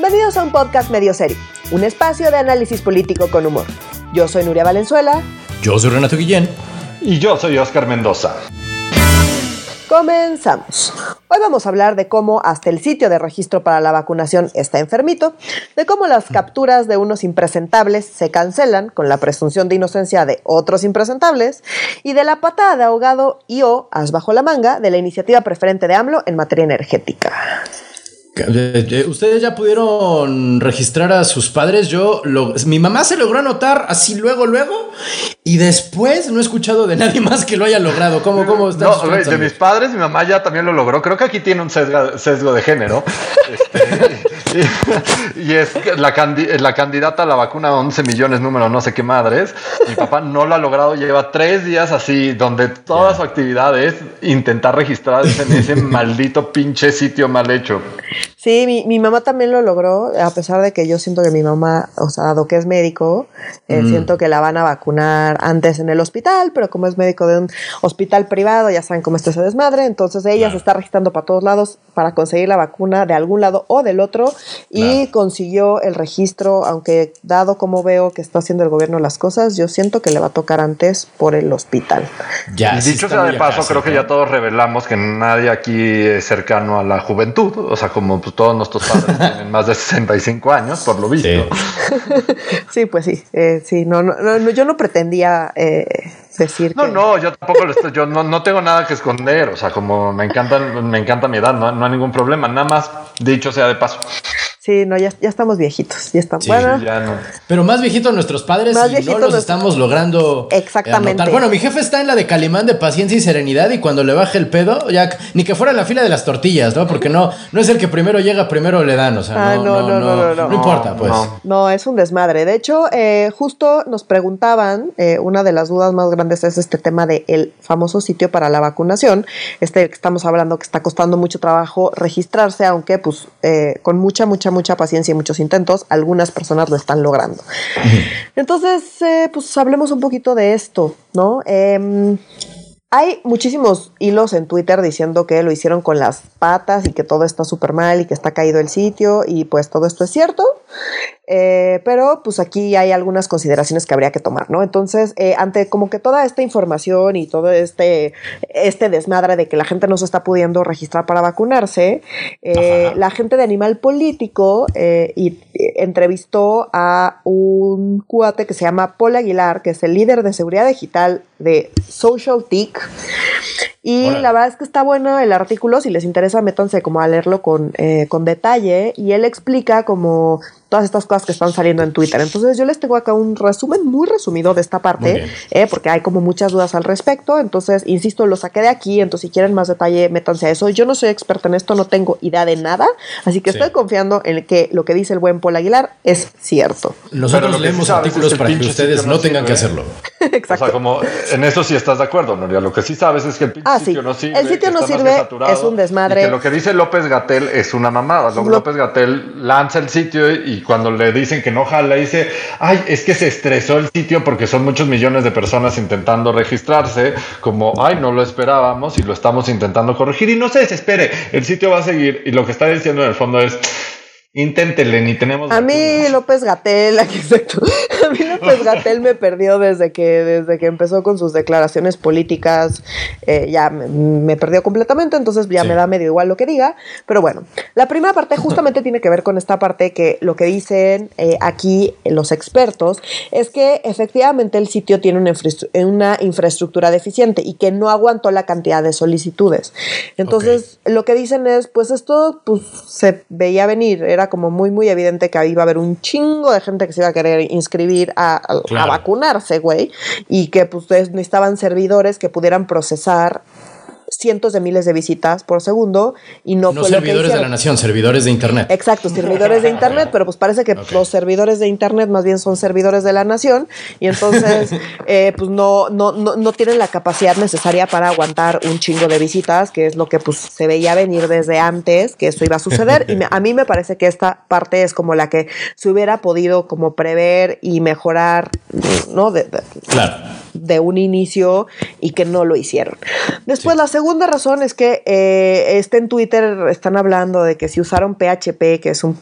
Bienvenidos a un podcast medio serio, un espacio de análisis político con humor. Yo soy Nuria Valenzuela. Yo soy Renato Guillén. Y yo soy Oscar Mendoza. Comenzamos. Hoy vamos a hablar de cómo hasta el sitio de registro para la vacunación está enfermito, de cómo las capturas de unos impresentables se cancelan con la presunción de inocencia de otros impresentables y de la patada de ahogado y o as bajo la manga de la iniciativa preferente de AMLO en materia energética. Eh, eh, Ustedes ya pudieron registrar a sus padres. Yo, lo, mi mamá se logró anotar así luego, luego, y después no he escuchado de nadie más que lo haya logrado. ¿Cómo, cómo está? No, de mis padres, mi mamá ya también lo logró. Creo que aquí tiene un sesgo, sesgo de género. este, y, y, es la, candi la, candidata a la vacuna 11 millones, número no sé qué madres. Mi papá no lo ha logrado. Lleva tres días así, donde toda su actividad es intentar registrarse en ese maldito pinche sitio mal hecho. Sí, mi, mi, mamá también lo logró, a pesar de que yo siento que mi mamá, o sea, dado que es médico, eh, mm. siento que la van a vacunar antes en el hospital, pero como es médico de un hospital privado, ya saben cómo está ese desmadre, entonces ella claro. se está registrando para todos lados para conseguir la vacuna de algún lado o del otro y claro. consiguió el registro, aunque dado como veo que está haciendo el gobierno las cosas, yo siento que le va a tocar antes por el hospital. Ya, y dicho sea de paso, creo que ya todos revelamos que nadie aquí es cercano a la juventud, o sea, como pues, todos nuestros padres tienen más de 65 años, por lo visto. Sí, sí pues sí, eh, sí, no, no, no, yo no pretendía eh, decir. No, que... no, yo tampoco lo estoy, yo no, no, tengo nada que esconder, o sea, como me encanta, me encanta mi edad, no, no hay ningún problema, nada más dicho sea de paso. Sí, no, ya, ya estamos viejitos, ya estamos. Sí, ya no. Pero más viejitos nuestros padres y no los estamos logrando. Eh, Exactamente. Bueno, mi jefe está en la de Calimán de paciencia y serenidad y cuando le baje el pedo, ya ni que fuera en la fila de las tortillas, ¿no? Porque no, no es el que primero llega, primero le dan, o sea, ah, no, no, no, no, no, no, importa, pues. No, es un desmadre. De hecho, eh, justo nos preguntaban, eh, una de las dudas más grandes es este tema del el famoso sitio para la vacunación, este que estamos hablando que está costando mucho trabajo registrarse, aunque pues eh, con mucha, mucha mucha paciencia y muchos intentos, algunas personas lo están logrando. Entonces, eh, pues hablemos un poquito de esto, ¿no? Eh, hay muchísimos hilos en Twitter diciendo que lo hicieron con las patas y que todo está súper mal y que está caído el sitio y pues todo esto es cierto. Eh, pero pues aquí hay algunas consideraciones que habría que tomar, ¿no? Entonces, eh, ante como que toda esta información y todo este, este desmadre de que la gente no se está pudiendo registrar para vacunarse, eh, la gente de Animal Político y, entrevistó a un cuate que se llama Paul Aguilar, que es el líder de seguridad digital de Social TIC. Y Hola. la verdad es que está bueno el artículo, si les interesa, métanse como a leerlo con, con detalle. Y él explica como todas estas cosas que están saliendo en Twitter. Entonces yo les tengo acá un resumen muy resumido de esta parte, eh, porque hay como muchas dudas al respecto. Entonces, insisto, lo saqué de aquí, entonces si quieren más detalle, métanse a eso. Yo no soy experta en esto, no tengo idea de nada, así que sí. estoy confiando en que lo que dice el buen Paul Aguilar es cierto. Nosotros leemos sí artículos para que ustedes no tengan que hacerlo. Exacto. O sea, como en eso sí estás de acuerdo, Noria. Lo que sí sabes es que el pinche ah, sitio sí. no sirve. El sitio no sirve, es un desmadre. Y que lo que dice López Gatel es una mamada. López Gatel lanza el sitio y cuando le dicen que no jala, dice, ay, es que se estresó el sitio porque son muchos millones de personas intentando registrarse, como, ay, no lo esperábamos y lo estamos intentando corregir y no se desespere, el sitio va a seguir y lo que está diciendo en el fondo es... Inténtenle, ni tenemos. A mí López Gatel, aquí exacto. A mí López Gatel me perdió desde que, desde que empezó con sus declaraciones políticas. Eh, ya me, me, perdió completamente, entonces ya sí. me da medio igual lo que diga. Pero bueno, la primera parte justamente tiene que ver con esta parte que lo que dicen eh, aquí los expertos es que efectivamente el sitio tiene una, infra una infraestructura deficiente y que no aguantó la cantidad de solicitudes. Entonces, okay. lo que dicen es, pues esto pues, se veía venir. Era era como muy, muy evidente que iba a haber un chingo de gente que se iba a querer inscribir a, a, claro. a vacunarse, güey, y que pues necesitaban servidores que pudieran procesar cientos de miles de visitas por segundo y no, no fue servidores lo que de la nación, servidores de internet. Exacto, servidores de internet, pero pues parece que okay. los servidores de internet más bien son servidores de la nación y entonces eh, pues no, no, no, no, tienen la capacidad necesaria para aguantar un chingo de visitas, que es lo que pues se veía venir desde antes, que eso iba a suceder y me, a mí me parece que esta parte es como la que se hubiera podido como prever y mejorar, ¿no? De, de, claro de un inicio y que no lo hicieron. Después, la segunda razón es que eh, este en Twitter están hablando de que si usaron PHP, que es un,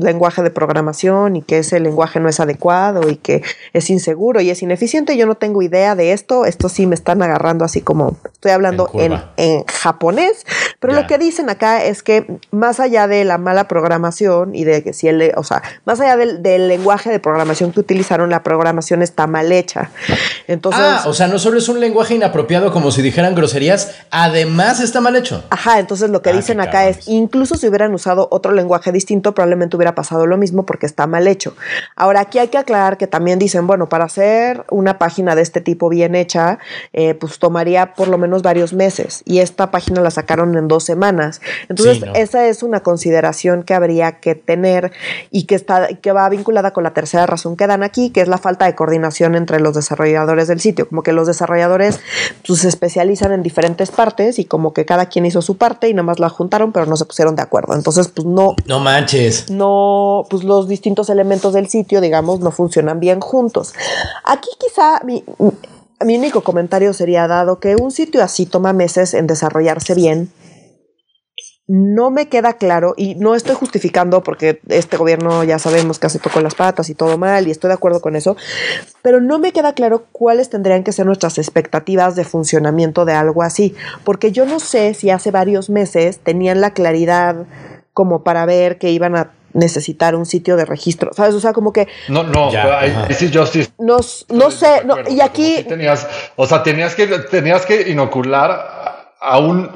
lenguaje de programación y que ese lenguaje no es adecuado y que es inseguro y es ineficiente, yo no tengo idea de esto. Esto sí me están agarrando así como estoy hablando en, en, japonés, pero lo que dicen acá es que más allá de la mala programación y de que si el, o sea, más allá del, del lenguaje de programación que utilizaron, la programación está mal hecha. Entonces, ah, o sea, no solo es un lenguaje inapropiado como si dijeran groserías, además está mal hecho. Ajá, entonces lo que ah, dicen acá es, incluso si hubieran usado otro lenguaje distinto, probablemente hubiera pasado lo mismo porque está mal hecho. Ahora, aquí hay que aclarar que también dicen, bueno, para hacer una página de este tipo bien hecha, eh, pues tomaría por lo menos varios meses y esta página la sacaron en dos semanas. Entonces, esa es una consideración que habría que tener y que, está, que va vinculada con la tercera razón que dan aquí, que es la falta de coordinación entre los desarrolladores del sitio. Como que los desarrolladores pues, se especializan en diferentes partes y como que cada quien hizo su parte y nada más la juntaron, pero no se pusieron de acuerdo. Entonces, pues no. No manches. No, pues los distintos elementos del sitio, digamos, no funcionan bien juntos. Aquí quizá mi, mi único comentario sería dado que un sitio así toma meses en desarrollarse bien no me queda claro, y no estoy justificando porque este gobierno ya sabemos que se tocó las patas y todo mal, y estoy de acuerdo con eso, pero no me queda claro cuáles tendrían que ser nuestras expectativas de funcionamiento de algo así, porque yo no sé si hace varios meses tenían la claridad como para ver que iban a necesitar un sitio de registro, ¿sabes? O sea, como que... No, no, justice. No, no sé, no, y aquí... tenías, o sea, tenías que, tenías que inocular a un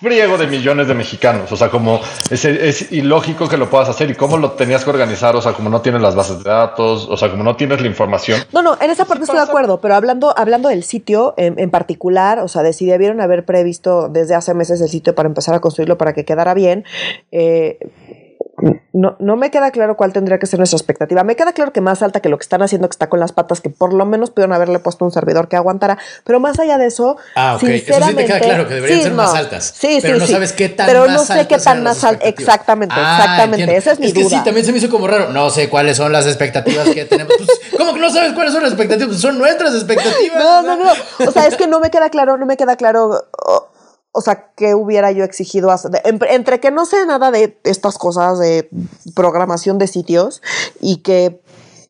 friego de millones de mexicanos. O sea, como es, es, ilógico que lo puedas hacer y cómo lo tenías que organizar. O sea, como no tienes las bases de datos, o sea, como no tienes la información. No, no, en esa parte estoy de acuerdo, pero hablando, hablando del sitio en, en, particular, o sea, de si debieron haber previsto desde hace meses el sitio para empezar a construirlo para que quedara bien. Eh, no, no me queda claro cuál tendría que ser nuestra expectativa. Me queda claro que más alta que lo que están haciendo, que está con las patas, que por lo menos pudieron haberle puesto un servidor que aguantara. Pero más allá de eso, ah, okay. eso sí te queda claro que deberían ser más altas. Sí, pero sí, no sabes qué tan Pero no sé qué tan más altas. Exactamente, ah, exactamente. Esa es mi es duda. que sí, también se me hizo como raro. No sé cuáles son las expectativas que tenemos. Pues, ¿Cómo que no sabes cuáles son las expectativas? Pues son nuestras expectativas. No, no, no. O sea, es que no me queda claro, no me queda claro. Oh, o sea, ¿qué hubiera yo exigido hacer? entre que no sé nada de estas cosas de programación de sitios y que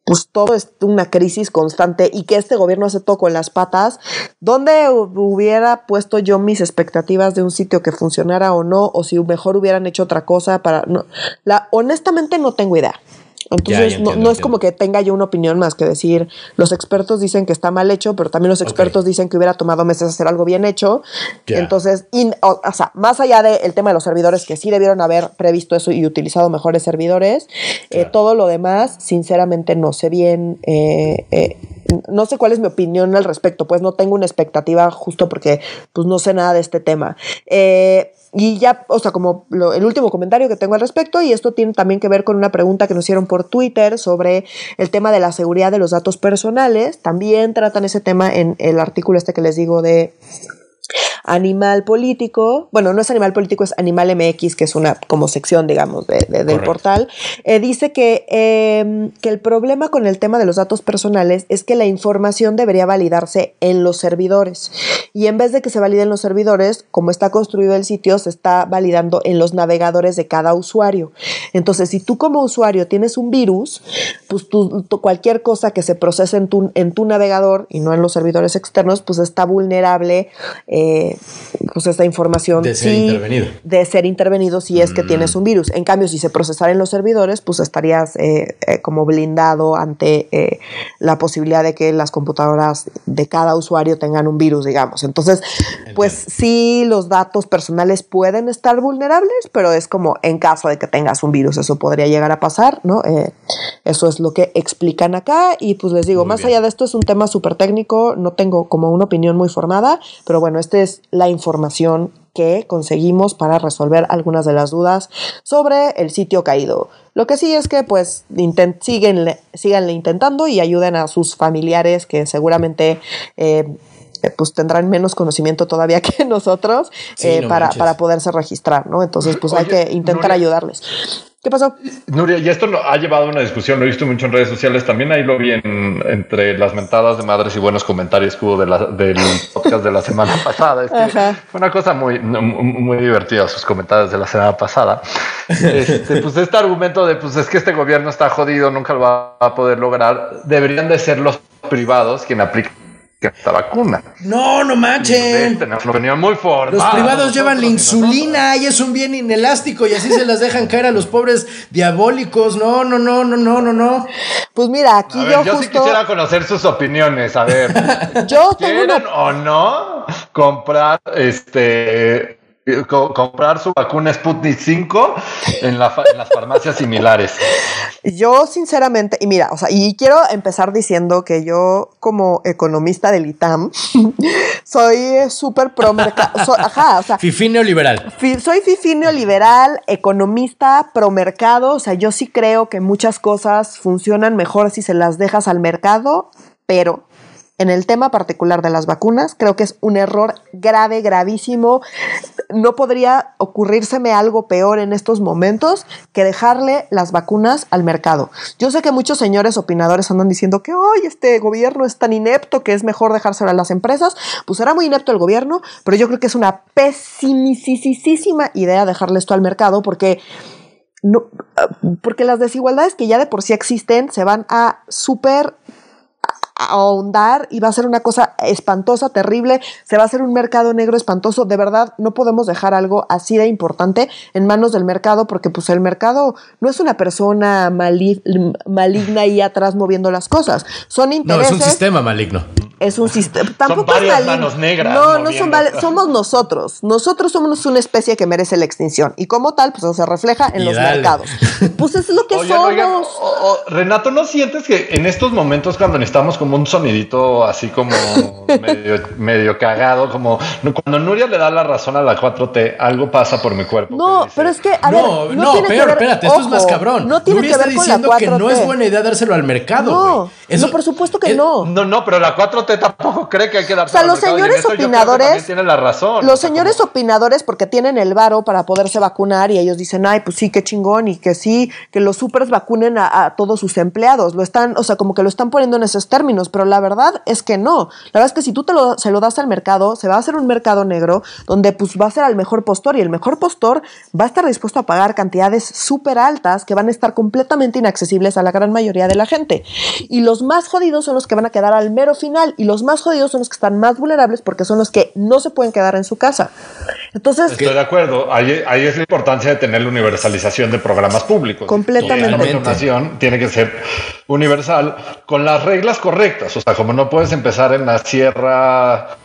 pues todo es una crisis constante y que este gobierno se tocó en las patas, ¿dónde hubiera puesto yo mis expectativas de un sitio que funcionara o no? O si mejor hubieran hecho otra cosa para... No, honestamente no tengo idea. Entonces, no, es como que tenga yo una opinión más que decir, los expertos dicen que está mal hecho, pero también los expertos dicen que hubiera tomado meses hacer algo bien hecho. Entonces, o, sea, más allá del tema de los servidores, que sí debieron haber previsto eso y utilizado mejores servidores, eh, todo lo demás, sinceramente, no sé bien. Eh, eh, no sé cuál es mi opinión al respecto, pues no tengo una expectativa justo porque pues no sé nada de este tema. Eh, y ya, o sea, como el último comentario que tengo al respecto, y esto tiene también que ver con una pregunta que nos hicieron por Twitter sobre el tema de la seguridad de los datos personales. También tratan ese tema en el artículo este que les digo de Animal Político, bueno, no es Animal Político, es Animal MX, que es una como sección, digamos, de, del portal, eh, dice que, eh, que el problema con el tema de los datos personales es que la información debería validarse en los servidores. Y en vez de que se valide en los servidores, como está construido el sitio, se está validando en los navegadores de cada usuario. Entonces, si tú como usuario tienes un virus, pues tú, cualquier cosa que se procese en tu, en tu navegador y no en los servidores externos, pues está vulnerable. Eh, pues esta información de ser intervenido. De ser intervenido si es que mm. tienes un virus. En cambio, si se procesara en los servidores, pues estarías eh, eh, como blindado ante eh, la posibilidad de que las computadoras de cada usuario tengan un virus, digamos. Entonces, pues sí, los datos personales pueden estar vulnerables, pero es como en caso de que tengas un virus, eso podría llegar a pasar, ¿no? eso es lo que explican acá y pues les digo, más allá de esto es un tema súper técnico, no tengo como una opinión muy formada, pero bueno, este es la información que conseguimos para resolver algunas de las dudas sobre el sitio caído. Lo que sí es que pues siguen, síganle intentando y ayuden a sus familiares que seguramente eh, pues tendrán menos conocimiento todavía que nosotros eh, para, para, poderse registrar, ¿no? Entonces pues hay que intentar ayudarles. ¿Qué pasó? Nuria, y esto ha llevado a una discusión, lo he visto mucho en redes sociales, también ahí lo vi en, entre las mentadas de madres y buenos comentarios que hubo de la, del podcast de la semana pasada. fue una cosa muy, muy divertida sus comentarios de la semana pasada. Este, pues este argumento de, pues es que este gobierno está jodido, nunca lo va a poder lograr, deberían de ser los privados quien apliquen esta vacuna. No, no manchen. muy Los privados llevan la insulina y es un bien inelástico y así se las dejan caer a los pobres diabólicos. No, no, no, no, no, no, no. Pues mira, aquí yo, yo sí quisiera conocer sus opiniones. A ver, yo ¿quieren o no comprar este comprar su vacuna Sputnik 5 en, las farmacias similares. Yo sinceramente, y mira, o sea, y quiero empezar diciendo que yo como economista del ITAM soy súper pro mercado, ajá, o sea, fifi neoliberal. soy fifi neoliberal, economista pro mercado, o sea, yo sí creo que muchas cosas funcionan mejor si se las dejas al mercado, pero en el tema particular de las vacunas, creo que es un error grave, gravísimo. No podría ocurrírseme algo peor en estos momentos que dejarle las vacunas al mercado. Yo sé que muchos señores opinadores andan diciendo que hoy este gobierno es tan inepto que es mejor dejárselo a las empresas. Pues era muy inepto el gobierno, pero yo creo que es una pésimísima idea dejarle esto al mercado porque no, porque las desigualdades que ya de por sí existen se van a súper ahondar y va a ser una cosa espantosa, terrible, se va a hacer un mercado negro espantoso. De verdad, no podemos dejar algo así de importante en manos del mercado porque pues el mercado no es una persona maligna ahí atrás moviendo las cosas. Son intereses. No, es un sistema maligno. Es un sistema. Tampoco son varias manos negras. No, no son somos nosotros. Nosotros somos una especie que merece la extinción. Y como tal, pues se refleja en los mercados. Pues es lo que somos. Renato, ¿no sientes que en estos momentos cuando necesitamos como un sonidito así como medio, cagado, como cuando Nuria le da la razón a la 4T, algo pasa por mi cuerpo. No, pero es que, a no, ver, no, no pero espérate, esto es más cabrón. No tiene Nuria que ver está diciendo que no es buena idea dárselo al mercado. No, no por supuesto que no. No, no, pero la 4T tampoco cree que hay que dárselo o sea, los señores opinadores tienen la razón. Los señores opinadores porque tienen el varo para poderse vacunar y ellos dicen, ay, pues sí, qué chingón y que sí, que los supers vacunen a, a todos sus empleados. Lo están, o sea, como que lo están poniendo en esos términos, pero la verdad es que no. La verdad es que si tú te lo, se lo das al mercado, se va a hacer un mercado negro donde pues va a ser al mejor postor y el mejor postor va a estar dispuesto a pagar cantidades súper altas que van a estar completamente inaccesibles a la gran mayoría de la gente. Y los más jodidos son los que van a quedar al mero final y los más jodidos son los que están más vulnerables porque son los que no se pueden quedar en su casa. Entonces... Estoy de acuerdo. Ahí, ahí es la importancia de tener la universalización de programas públicos. Completamente. La tiene que ser universal con las reglas correctas. O sea, como no puedes empezar en la sierra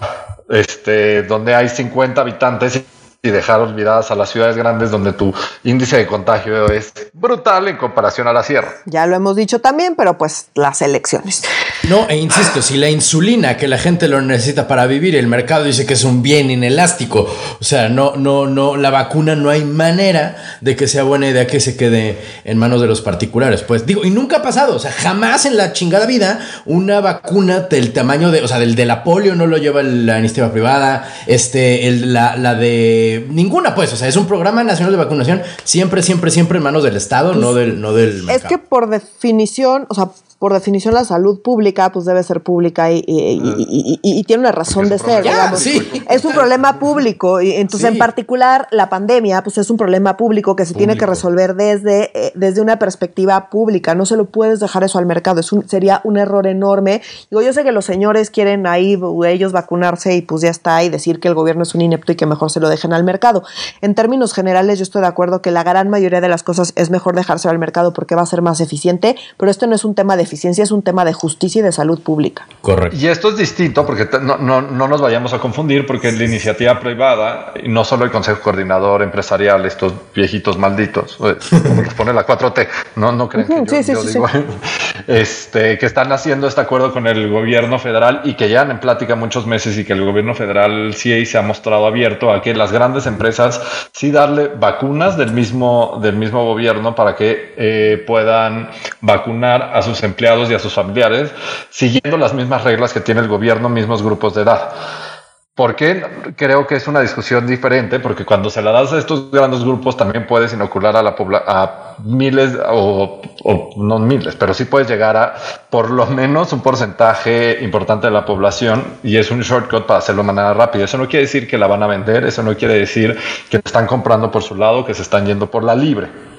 este, donde hay 50 habitantes y dejar olvidadas a las ciudades grandes donde tu índice de contagio es brutal en comparación a la sierra. Ya lo hemos dicho también, pero pues las elecciones. No, e insisto, si la insulina que la gente lo necesita para vivir, el mercado dice que es un bien inelástico, o sea, no, no, no, la vacuna no hay manera de que sea buena idea que se quede en manos de los particulares. Pues digo, y nunca ha pasado, o sea, jamás en la chingada vida una vacuna del tamaño de, o sea, del de la polio no lo lleva la iniciativa privada, este, el, la, la de ninguna, pues. O sea, es un programa nacional de vacunación siempre, siempre, siempre en manos del Estado, no pues, del, no del Es que por definición, o sea, por definición la salud pública pues debe ser pública y, y, tiene una razón de ser, digamos. Es un problema público y entonces en particular la pandemia pues es un problema público que se tiene que resolver desde, eh, desde una perspectiva pública, no se lo puedes dejar eso al mercado, es un, sería un error enorme. Digo, yo sé que los señores quieren ahí ellos vacunarse y pues ya está y decir que el gobierno es un inepto y que mejor se lo dejen al mercado. En términos generales yo estoy de acuerdo que la gran mayoría de las cosas es mejor dejárselo al mercado porque va a ser más eficiente, pero esto no es un tema de eficiencia es un tema de justicia y de salud pública. Correcto. Y esto es distinto porque no, no, no nos vayamos a confundir porque la iniciativa privada, y no solo el Consejo Coordinador Empresarial, estos viejitos malditos, eh, como les pone la 4T, no, no creen que yo, digo, este, que están haciendo este acuerdo con el gobierno federal y que ya en plática muchos meses y que el gobierno federal sí se ha mostrado abierto a que las grandes empresas sí darle vacunas del mismo, del mismo gobierno para que eh, puedan vacunar a sus empleados y a sus familiares, siguiendo las mismas reglas que tiene el gobierno, mismos grupos de edad. ¿Por qué? Creo que es una discusión diferente, porque cuando se la das a estos grandes grupos también puedes inocular a la a miles o, no miles, pero sí puedes llegar a por lo menos un porcentaje importante de la población y es un shortcut para hacerlo de manera rápida. Eso no quiere decir que la van a vender, eso no quiere decir que están comprando por su lado, que se están yendo por la libre.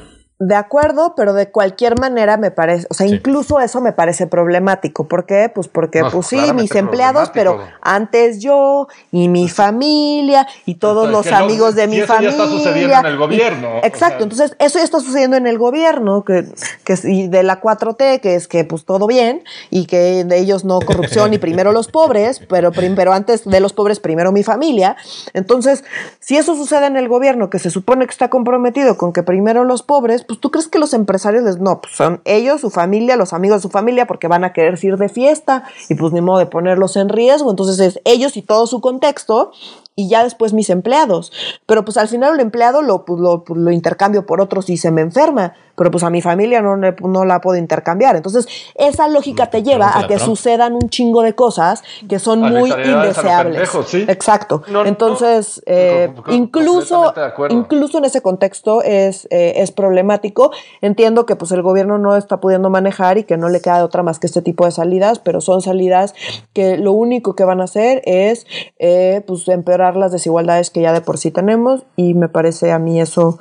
De acuerdo, pero de cualquier manera me parece, o sea, incluso eso me parece problemático. ¿Por qué? Pues porque, pues sí, mis empleados, pero antes yo y mi familia y todos los amigos de mi familia. Eso ya está sucediendo en el gobierno. exacto, entonces eso ya está sucediendo en el gobierno, que, que y de la 4T, que es que pues todo bien y que de ellos no corrupción y primero los pobres, pero, pero antes de los pobres primero mi familia. Entonces, si eso sucede en el gobierno, que se supone que está comprometido con que primero los pobres, pues tú crees que los empresarios les, no, pues son ellos, su familia, los amigos de su familia, porque van a querer ir de fiesta y pues ni modo de ponerlos en riesgo, entonces es ellos y todo su contexto y ya después mis empleados. Pero pues al final el empleado lo, pues, lo, pues, lo intercambio por otro si se me enferma, pero pues a mi familia no, no la puedo intercambiar. Entonces, esa lógica te lleva a que sucedan un chingo de cosas que son muy indeseables. Exacto. Entonces, eh, incluso, incluso en ese contexto es, eh, es problemático. Entiendo que pues el gobierno no está pudiendo manejar y que no le queda otra más que este tipo de salidas, pero son salidas que lo único que van a hacer es eh, pues empeorar las desigualdades que ya de por sí tenemos y me parece a mí eso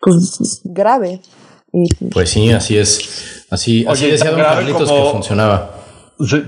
pues grave. pues sí, así es. Así, así decía Don Carlitos que funcionaba.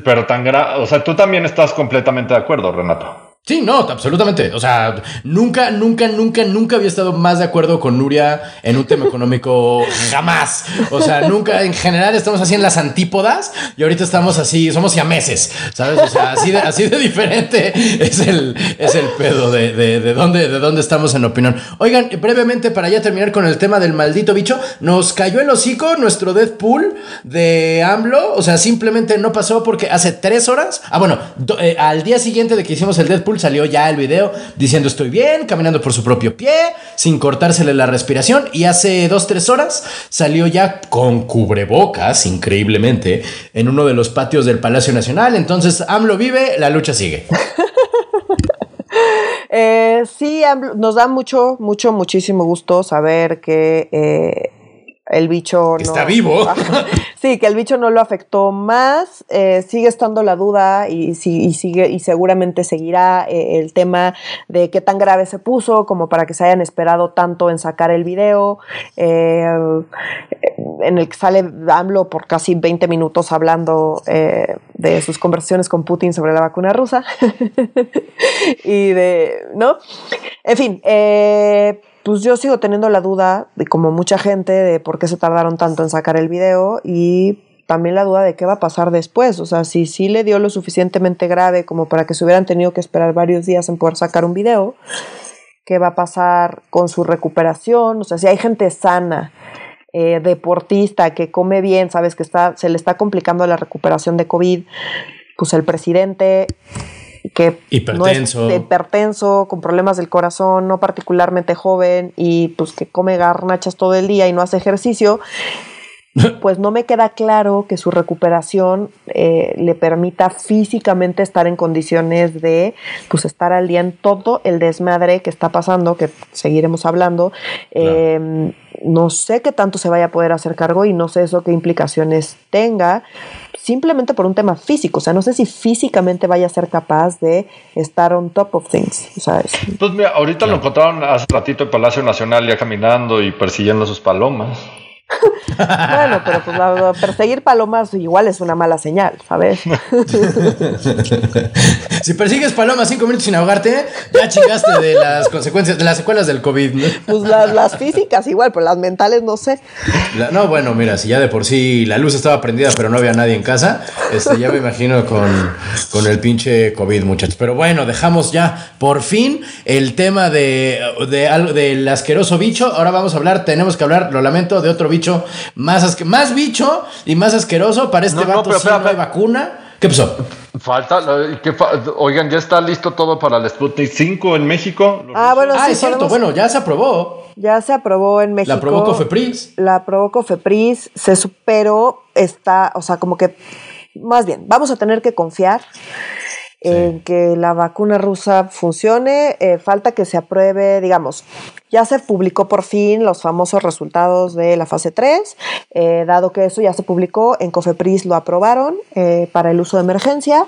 pero tan grave, o sea, tú también estás completamente de acuerdo, Renato. Sí, no, absolutamente. O sea, nunca, nunca, nunca, nunca había estado más de acuerdo con Nuria en un tema económico. jamás. O sea, nunca, en general estamos así en las antípodas y ahorita estamos así, somos ya meses, ¿sabes? O sea, así de, así de diferente es el, es el pedo de, de, de, dónde, de dónde estamos en opinión. Oigan, brevemente, para ya terminar con el tema del maldito bicho, nos cayó el hocico nuestro Deadpool de AMLO. O sea, simplemente no pasó porque hace tres horas, ah, bueno, eh, al día siguiente de que hicimos el Deadpool, salió ya el video diciendo estoy bien, caminando por su propio pie, sin cortársele la respiración. Y hace dos, tres horas salió ya con cubrebocas, increíblemente, en uno de los patios del Palacio Nacional. Entonces, AMLO vive, la lucha sigue. eh, sí, nos da mucho, mucho, muchísimo gusto saber que eh, el bicho no, está vivo. sí, que el bicho no lo afectó más. Eh, sigue estando la duda y, y, sigue y seguramente seguirá eh, el tema de qué tan grave se puso como para que se hayan esperado tanto en sacar el video eh, en el que sale AMLO por casi 20 minutos hablando de sus conversaciones con Putin sobre la vacuna rusa y de no en fin eh, pues yo sigo teniendo la duda, de como mucha gente, de por qué se tardaron tanto en sacar el video y también la duda de qué va a pasar después. O sea, si sí le dio lo suficientemente grave como para que se hubieran tenido que esperar varios días en poder sacar un video, qué va a pasar con su recuperación. O sea, si hay gente sana, eh, deportista, que come bien, sabes que está, se le está complicando la recuperación de COVID, pues el presidente que hipertenso. No es hipertenso, con problemas del corazón, no particularmente joven y pues que come garnachas todo el día y no hace ejercicio, pues no me queda claro que su recuperación eh, le permita físicamente estar en condiciones de pues estar al día en todo el desmadre que está pasando, que seguiremos hablando. Em, no sé qué tanto se vaya a poder hacer cargo y no sé eso qué implicaciones tenga, simplemente por un tema físico. O sea, no sé si físicamente vaya a ser capaz de estar on top of things. ¿sabes? Pues mira, ahorita lo encontraron hace ratito en Palacio Nacional ya caminando y persiguiendo sus palomas bueno, pero pues perseguir palomas igual es una mala señal, ¿sabes? si persigues palomas cinco minutos sin ahogarte, ya chingaste de las consecuencias, de las secuelas del COVID. Pues las, físicas igual, pero las mentales no sé. no, bueno, mira, si ya de por sí la luz estaba prendida, pero no había nadie en casa, este, ya me imagino con, con el pinche COVID, muchachos. Pero bueno, dejamos ya por fin el tema de, de, del asqueroso bicho. Ahora vamos a hablar, tenemos que hablar, lo lamento, de otro bicho más, más bicho y más asqueroso para este vato no, hay vacuna. ¿Qué pasó? Falta, oigan, ya está listo todo para el Sputnik 5 en México. Ah, bueno, ah, es cierto, bueno, ya se aprobó. Ya se aprobó en México. La aprobó Cofepris. La aprobó Cofepris, se superó, está, o sea, como que, más bien, vamos a tener que confiar en que la vacuna rusa funcione. Eh, falta que se apruebe, digamos, ya se publicó por fin los famosos resultados de la fase 3, eh, dado que eso ya se publicó, en Cofepris lo aprobaron eh, para el uso de emergencia.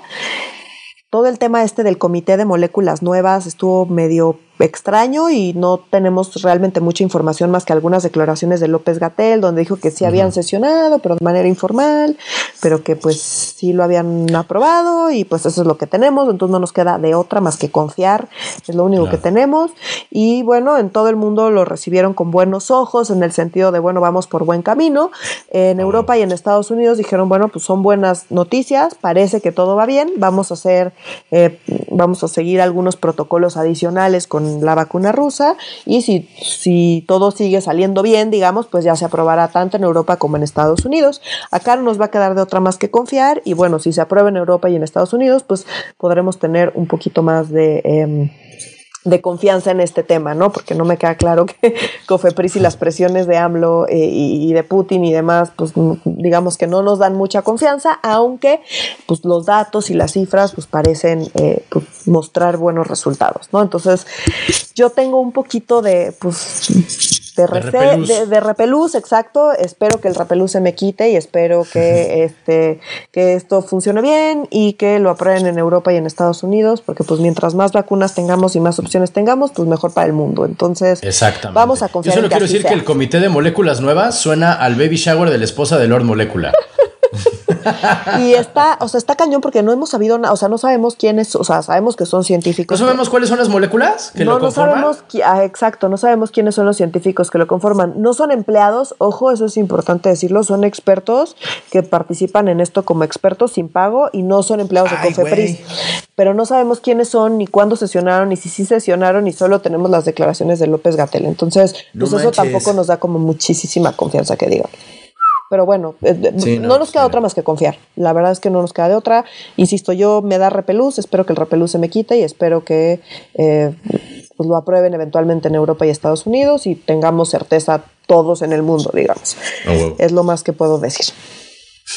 Todo el tema este del comité de moléculas nuevas estuvo medio extraño y no tenemos realmente mucha información más que algunas declaraciones de López Gatel, donde dijo que sí habían sesionado, pero de manera informal, pero que pues sí lo habían aprobado y pues eso es lo que tenemos, entonces no nos queda de otra más que confiar, es lo único que tenemos. Y bueno, en todo el mundo lo recibieron con buenos ojos, en el sentido de, bueno, vamos por buen camino. En Europa y en Estados Unidos dijeron, bueno, pues son buenas noticias, parece que todo va bien, vamos a hacer, eh, vamos a seguir algunos protocolos adicionales con la vacuna rusa y si, si todo sigue saliendo bien, digamos, pues ya se aprobará tanto en Europa como en Estados Unidos. Acá no nos va a quedar de otra más que confiar y bueno, si se aprueba en Europa y en Estados Unidos, pues podremos tener un poquito más de... Em, de confianza en este tema, ¿no? Porque no me queda claro que Cofepris y las presiones de AMLO eh, y, de Putin y demás, pues digamos que no nos dan mucha confianza, aunque pues los datos y las cifras pues parecen eh, pues, mostrar buenos resultados, ¿no? Entonces yo tengo un poquito de pues de, repelús. De, repelús. exacto. Espero que el repelús se me quite y espero que, este, que esto funcione bien y que lo aprueben en Europa y en Estados Unidos, porque pues mientras más vacunas tengamos y más opciones tengamos, pues mejor para el mundo. Entonces, vamos a confiar Yo solo quiero decir que el Comité de Moléculas Nuevas suena al baby shower de la esposa de Lord Molecular. y está, o sea, está cañón porque no hemos sabido nada, o sea, no sabemos quiénes, o sea, sabemos que son científicos. ¿No sabemos cuáles son las moléculas que no, lo conforman? No sabemos, ah, exacto, no sabemos quiénes son los científicos que lo conforman. No son empleados, ojo, eso es importante decirlo, son expertos que participan en esto como expertos sin pago y no son empleados de Confepris. Pero no sabemos quiénes son, ni cuándo sesionaron, ni si sí sesionaron, y solo tenemos las declaraciones de López Gatel. Entonces, pues eso tampoco nos da como muchísima confianza que digan. Pero bueno, eh, no, nos queda otra más que confiar. La verdad es que no nos queda de otra. Insisto, yo me da repelús, espero que el repelús se me quite y espero que eh, pues lo aprueben eventualmente en Europa y Estados Unidos y tengamos certeza todos en el mundo, digamos. Oh, es lo más que puedo decir.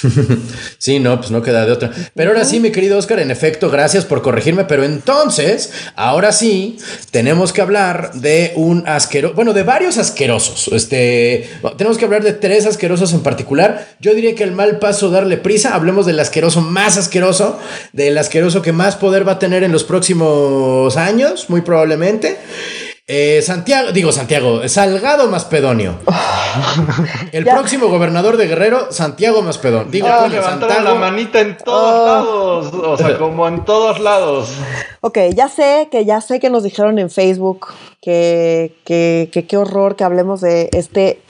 sí, no, pues no queda de otra. Pero ahora sí, mi querido Oscar, en efecto, gracias por corregirme. Pero entonces, ahora sí, tenemos que hablar de un asqueroso, bueno, de varios asquerosos. Este, tenemos que hablar de tres asquerosos en particular. Yo diría que el mal paso darle prisa. Hablemos del asqueroso más asqueroso, del asqueroso que más poder va a tener en los próximos años, muy probablemente. Eh, Santiago, digo Santiago, Salgado Maspedonio. El próximo gobernador de Guerrero, Santiago Maspedonio. Digo, ah, la manita en todos ah. lados. O sea, como en todos lados. Ok, ya sé que ya sé que nos dijeron en Facebook que qué horror que hablemos de este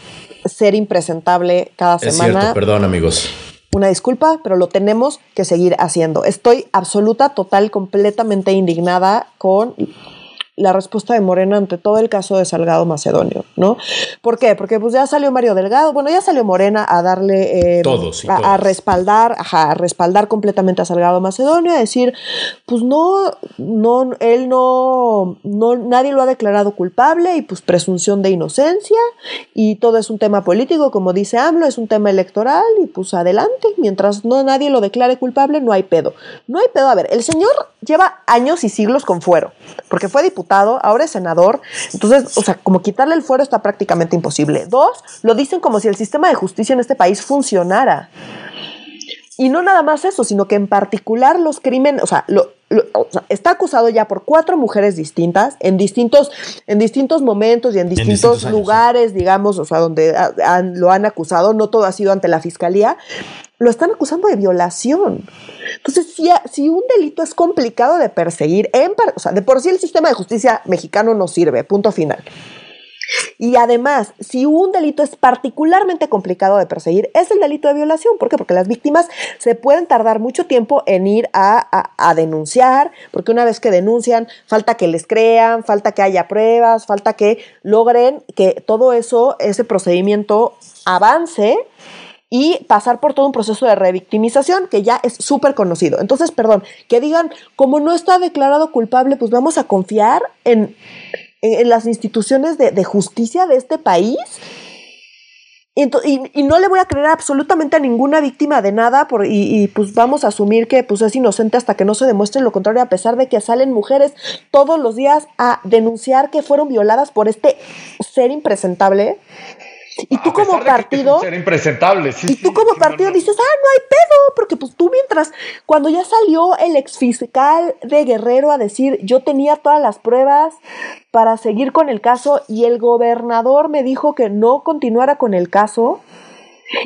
ser impresentable cada semana. Es cierto, perdón, amigos una disculpa, pero lo tenemos que seguir haciendo. Estoy absoluta, total, completamente indignada con la respuesta de Morena ante todo el caso de Salgado Macedonio, ¿no? ¿Por qué? Porque pues ya salió Mario Delgado, bueno, ya salió Morena a darle... Eh, todos, a, respaldar, a respaldar completamente a Salgado Macedonio, a decir, pues no, no, él no, no, nadie lo ha declarado culpable y pues presunción de inocencia y todo es un tema político, como dice AMLO, es un tema electoral y pues adelante, mientras no nadie lo declare culpable, no hay pedo. No hay pedo, a ver, el señor lleva años y siglos con fuero, porque fue diputado ahora es senador. Entonces, o sea, como quitarle el fuero está prácticamente imposible. Dos, lo dicen como si el sistema de justicia en este país funcionara. Y no nada más eso, sino que en particular los crímenes, o sea, lo, está acusado ya por cuatro mujeres distintas en distintos, en distintos momentos y en distintos, lugares, digamos, o sea, donde lo han acusado, no todo ha sido ante la fiscalía, lo están acusando de violación. Entonces, si, si un delito es complicado de perseguir, en, o sea, de por sí el sistema de justicia mexicano no sirve, punto final. Y además, si un delito es particularmente complicado de perseguir, es el delito de violación. ¿Por qué? Porque las víctimas se pueden tardar mucho tiempo en ir a, a, denunciar, porque una vez que denuncian, falta que les crean, falta que haya pruebas, falta que logren que todo eso, ese procedimiento avance y pasar por todo un proceso de revictimización que ya es súper conocido. Entonces, perdón, que digan, como no está declarado culpable, pues vamos a confiar en, en las instituciones de, de justicia de este país. Y, no le voy a creer absolutamente a ninguna víctima de nada por, y, pues vamos a asumir que pues es inocente hasta que no se demuestre lo contrario, a pesar de que salen mujeres todos los días a denunciar que fueron violadas por este ser impresentable. Y tú como partido. Ser impresentable, sí, y tú como partido dices, ah, no hay pedo, porque pues tú mientras, cuando ya salió el exfiscal de Guerrero a decir, yo tenía todas las pruebas para seguir con el caso y el gobernador me dijo que no continuara con el caso.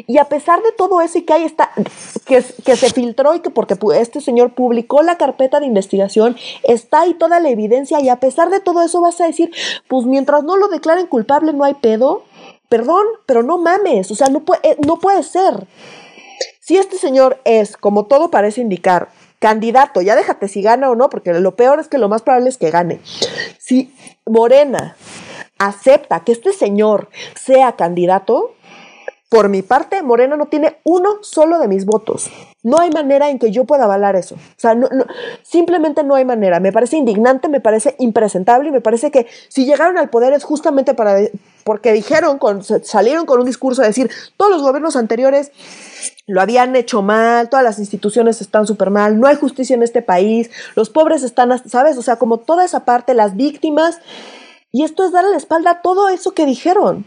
Y a pesar de todo eso y que ahí está, que, que se filtró y que porque este señor publicó la carpeta de investigación, está ahí toda la evidencia y a pesar de todo eso vas a decir, pues mientras no lo declaren culpable no hay pedo. Perdón, pero no mames, o sea, no puede, no puede ser. Si este señor es, como todo parece indicar, candidato, ya déjate si gana o no, porque lo peor es que lo más probable es que gane. Si Morena acepta que este señor sea candidato, por mi parte, Morena no tiene uno solo de mis votos. No hay manera en que yo pueda avalar eso. O sea, no, simplemente no hay manera. Me parece indignante, me parece impresentable y me parece que si llegaron al poder es justamente para porque dijeron, con, salieron con un discurso de decir, todos los gobiernos anteriores lo habían hecho mal, todas las instituciones están súper mal, no hay justicia en este país, los pobres están, ¿sabes? O sea, como toda esa parte, las víctimas. Y esto es darle la espalda a todo eso que dijeron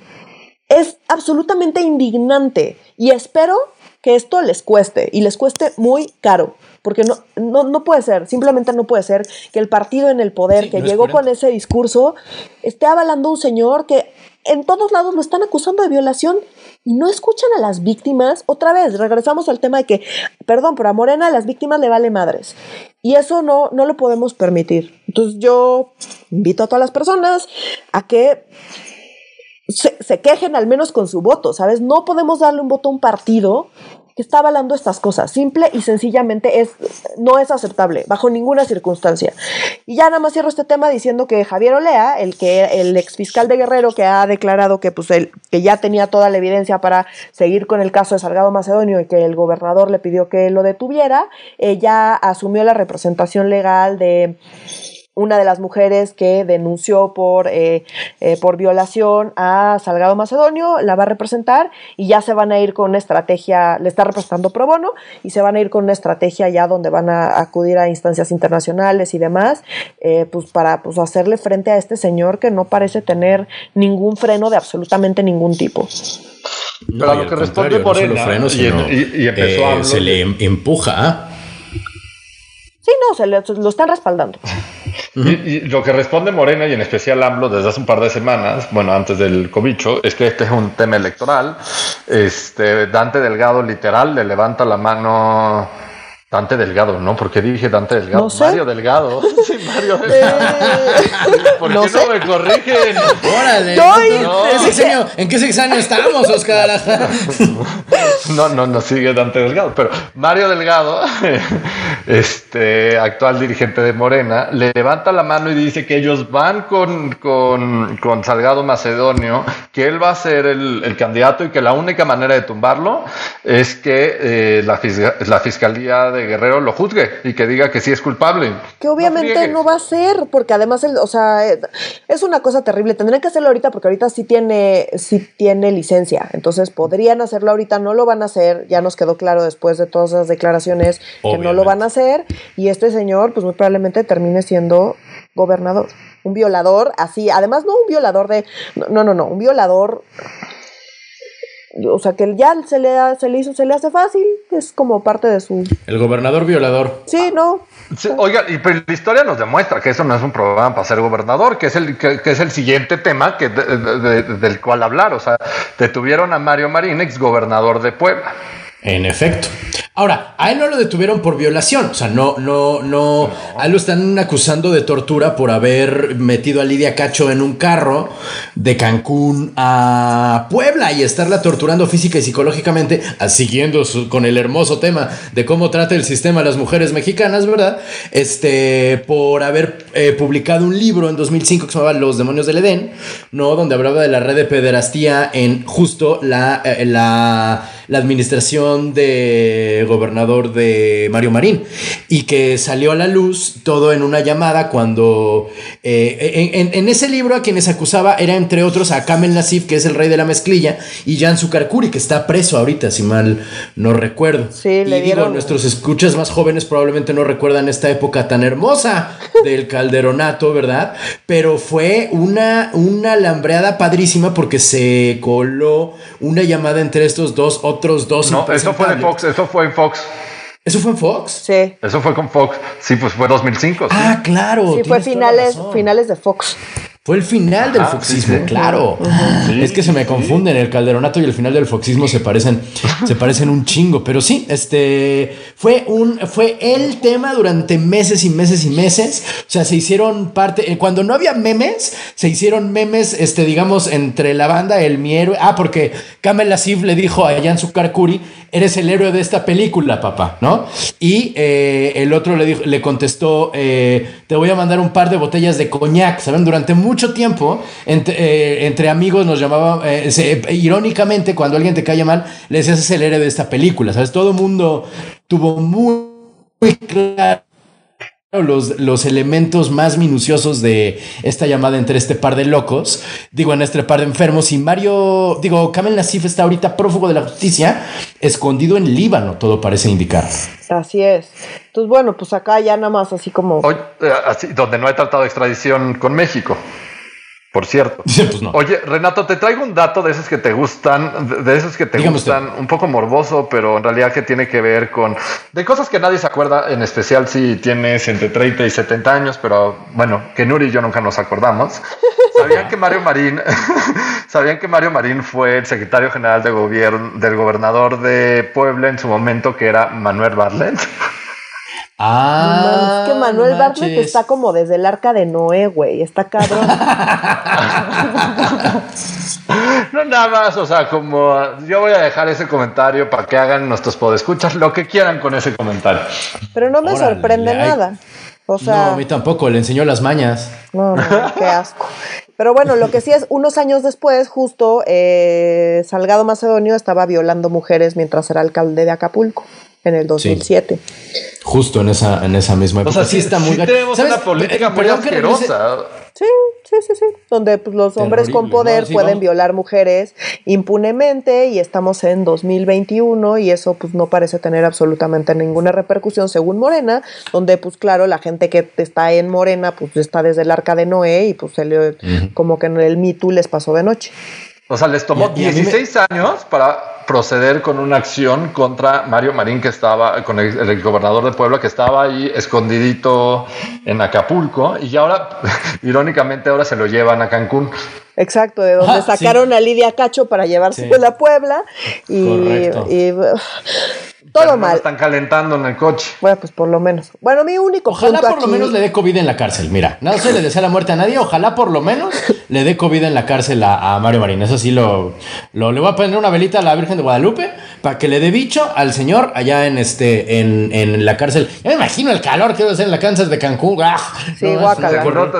es absolutamente indignante y espero que esto les cueste y les cueste muy caro. Porque no, no, puede ser, simplemente no puede ser que el partido en el poder que llegó con ese discurso esté avalando a un señor que en todos lados lo están acusando de violación y no escuchan a las víctimas. Otra vez, regresamos al tema de que, perdón, pero a Morena a las víctimas le vale madres. Y eso no, no lo podemos permitir. Entonces yo invito a todas las personas a que se, quejen al menos con su voto, ¿sabes? No podemos darle un voto a un partido que está avalando estas cosas. Simple y sencillamente es, no es aceptable, bajo ninguna circunstancia. Y ya nada más cierro este tema diciendo que Javier Olea, el que el ex fiscal de Guerrero que ha declarado que pues que ya tenía toda la evidencia para seguir con el caso de Salgado Macedonio y que el gobernador le pidió que lo detuviera, eh, ya asumió la representación legal de una de las mujeres que denunció por, eh, eh, por violación a Salgado Macedonio, la va a representar y ya se van a ir con una estrategia, le está representando pro bono y se van a ir con una estrategia ya donde van a acudir a instancias internacionales y demás, eh, pues para pues, hacerle frente a este señor que no parece tener ningún freno de absolutamente ningún tipo. Pero lo que responde Morena y, empezó a se le em, empuja. ¿ah? Sí, no, se lo están respaldando. Y, lo que responde Morena y en especial AMLO desde hace un par de semanas, bueno, antes del cobicho, es que este es un tema electoral. Este, Dante Delgado literal le levanta la mano Dante Delgado, ¿no? ¿Por qué dije Dante Delgado? Mario Delgado. Sí, Mario Delgado. ¿Por qué no, me corrigen? Órale. ¿En qué sexenio estamos, Oscar? no, no, no sigue Dante Delgado, pero Mario Delgado, este actual dirigente de Morena, le levanta la mano y dice que ellos van con, con, con Salgado Macedonio, que él va a ser el, candidato y que la única manera de tumbarlo es que eh, la, la fiscalía de Guerrero lo juzgue y que diga que sí es culpable. Que obviamente no, va a ser, porque además, o sea, es una cosa terrible. Tendrían que hacerlo ahorita porque ahorita sí tiene, sí tiene licencia. Entonces podrían hacerlo ahorita, no lo van a hacer. Ya nos quedó claro después de todas esas declaraciones que no lo van a hacer. Y este señor, pues muy probablemente termine siendo gobernador. Un violador, así, además no un violador de, no, no, no, un violador o sea que ya se le, se le hizo, se le hace fácil, es como parte de su... El gobernador violador. Sí, ¿no? oiga, y pues la historia nos demuestra que eso no es un programa para ser gobernador, que es el, que, es el siguiente tema que del cual hablar. O sea, detuvieron a Mario Marín, ex gobernador de Puebla. En efecto. Ahora, a él no lo detuvieron por violación, o sea, no, no, no, a él lo están acusando de tortura por haber metido a Lidia Cacho en un carro de Cancún a Puebla y estarla torturando física y psicológicamente, siguiendo con el hermoso tema de cómo trata el sistema a las mujeres mexicanas, ¿verdad? Este, por haber eh, publicado un libro en 2005 que se llamaba Los demonios del Edén, ¿no? Donde hablaba de la red de pederastía en justo la, eh, la la administración de gobernador de Mario Marín y que salió a la luz todo en una llamada cuando eh, en, ese libro a quienes acusaba era entre otros a Kamel Nasif, que es el rey de la mezclilla, y Jan Sukarkuri, que está preso ahorita, si mal no recuerdo. Sí, y le digo, nuestros escuchas más jóvenes probablemente no recuerdan esta época tan hermosa del calderonato, ¿verdad? Pero fue una, una lambreada padrísima porque se coló una llamada entre estos dos, otros dos. No, eso fue de Fox, eso fue en Fox. ¿Eso fue en Fox? Sí. Eso fue con Fox. Sí, pues fue 2005. Ah, claro. Sí, fue finales, finales de Fox. Fue el final del foxismo, claro. Es que se me confunden, el calderonato y el final del foxismo se parecen, se parecen un chingo. Pero sí, este fue un, fue el tema durante meses y meses y meses. O sea, se hicieron parte. Eh, cuando no había memes, se hicieron memes, este, digamos, entre la banda, el mi héroe. Ah, porque Kamel Asif le dijo a Jan Sukarkuri, eres el héroe de esta película, papá, ¿no? Y eh, el otro le dijo, le contestó, eh, te voy a mandar un par de botellas de coñac, ¿saben? Durante mucho tiempo, entre, eh, amigos nos llamaban, eh, irónicamente, cuando alguien te cae mal, le decías es el héroe de esta película, ¿sabes? Todo el mundo tuvo muy, muy claro los, los, elementos más minuciosos de esta llamada entre este par de locos, digo, en este par de enfermos, y Mario, digo, Kamel Nasif está ahorita prófugo de la justicia, escondido en Líbano, todo parece indicar. Así es. Entonces, bueno, pues acá ya nada más así como... Eh, así, donde no hay tratado de extradición con México. Por cierto. Pues Oye, Renato, te traigo un dato de esos que te gustan, de esos que te gustan, un poco morboso, pero en realidad que tiene que ver con de cosas que nadie se acuerda, en especial si tienes entre 30 y 70 años, pero bueno, que Nuri y yo nunca nos acordamos. ¿Sabían que Mario Marín, sabían que Mario Marín fue el secretario general de gobierno del gobernador de Puebla en su momento, que era Manuel Barlet? Ah, es que Manuel Bartlett está como desde el arca de Noé, güey. Está cabrón. no, nada más, o sea, como yo voy a dejar ese comentario para que hagan nuestros podescuchas lo que quieran con ese comentario. Pero no me sorprende nada. O sea, no, a mí tampoco, le enseñó las mañas. No, no, qué asco. Pero bueno, lo que sí es, unos años después, justo eh, Salgado Macedonio estaba violando mujeres mientras era alcalde de Acapulco en el 2007. Justo en esa, en esa misma época. O sea, sí, está muy... tenemos una política muy asquerosa. Sí, sí, sí, sí. Donde pues, los hombres con poder pueden violar mujeres impunemente y estamos en 2021 y eso pues no parece tener absolutamente ninguna repercusión según Morena, donde pues claro, la gente que está en Morena pues está desde el arca de Noé y pues se como que en el Me les pasó de noche. O sea, les tomó 16 años para proceder con una acción contra Mario Marín, que estaba, con el, gobernador de Puebla, que estaba ahí escondidito en Acapulco, y ahora, irónicamente, ahora se lo llevan a Cancún. Exacto, de donde ah, sacaron a Lidia Cacho para llevarse a la Puebla. Y, y todo mal. Están calentando en el coche. Bueno, pues por lo menos. Bueno, mi único Ojalá por lo menos le dé COVID en la cárcel. Mira, no se le desea la muerte a nadie. Ojalá por lo menos le dé COVID en la cárcel a, Mario Marín. Eso sí lo, lo, Le voy a poner una velita a la Virgen de Guadalupe para que le dé bicho al señor allá en este en, en la cárcel. Ya me imagino el calor que debe ser en la cárcel de Cancún. ¡Ah! Sí, no,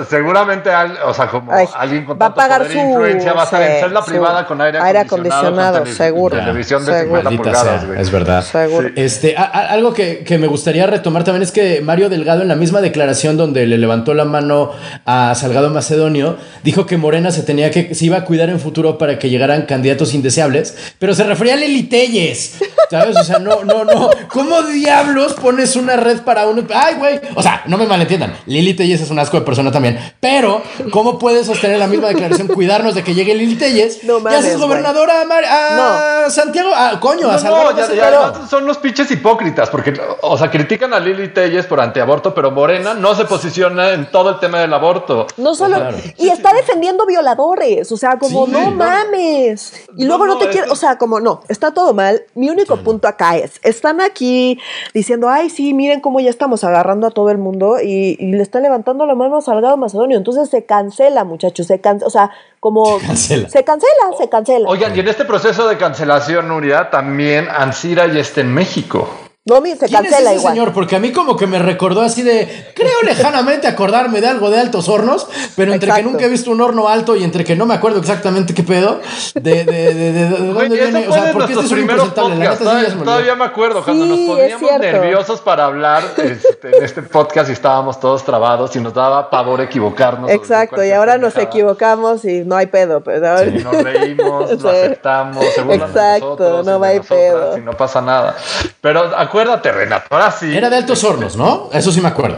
seguramente, o sea, como alguien con va a pagar su influencia va a estar en celda privada con aire, acondicionado, seguro. Televisión de 50 pulgadas, es verdad. Seguro. Este, algo que, me gustaría retomar también es que Mario Delgado, en la misma declaración donde le levantó la mano a Salgado Macedonio, dijo que Morena se tenía que, se iba a cuidar en futuro para que llegaran candidatos indeseables, pero se refería a Lili Telles. ¿Sabes? O sea, no, no, no. ¿Cómo diablos pones una red para uno? Ay, güey. O sea, no me malentiendan. Lili Telles es un asco de persona también. Pero, ¿cómo puedes sostener la misma declaración? Cuidarnos de que llegue Lili Telles. No mames, y haces gobernadora a, Santiago. coño, a Salgado. No, son los pinches hipócritas, porque, o sea, critican a Lili Telles por antiaborto, pero Morena no se posiciona en todo el tema del aborto. No solo. Y está defendiendo violadores. O sea, como, no, mames. Y luego no, te quiere. O sea, como, no, está todo mal. Mi único punto acá es: están aquí diciendo, ay, sí, miren cómo ya estamos agarrando a todo el mundo y, le están levantando la mano a Salgado Macedonio. Entonces se cancela, muchachos. Se cancela. O sea, como. Se cancela. Se cancela, se cancela. Oigan, y en este proceso de cancelación, Nuria, también Ansira ya está en México. Domi se ¿Quién es cancela ese igual. señor? Porque a mí como que me recordó así de, creo lejanamente acordarme de algo de altos hornos, pero entre que Exacto. nunca he visto un horno alto y entre que no me acuerdo exactamente qué pedo, de, de, de, de- dónde viene, o sea, porque este es un impresentable, la neta Todavía, me todavía me acuerdo cuando Sí, nos es poníamos nerviosos para hablar este, en este podcast y estábamos todos trabados y nos daba pavor equivocarnos. Exacto, y ahora nos equivocamos y no hay pedo. Pero Sí, nos reímos, lo aceptamos, se Exacto, nosotros, no hay nosotras, pedo. Y no pasa nada. Pero acuérdate, Renato, ahora sí. Era de altos hornos, ¿no? Eso sí me acuerdo.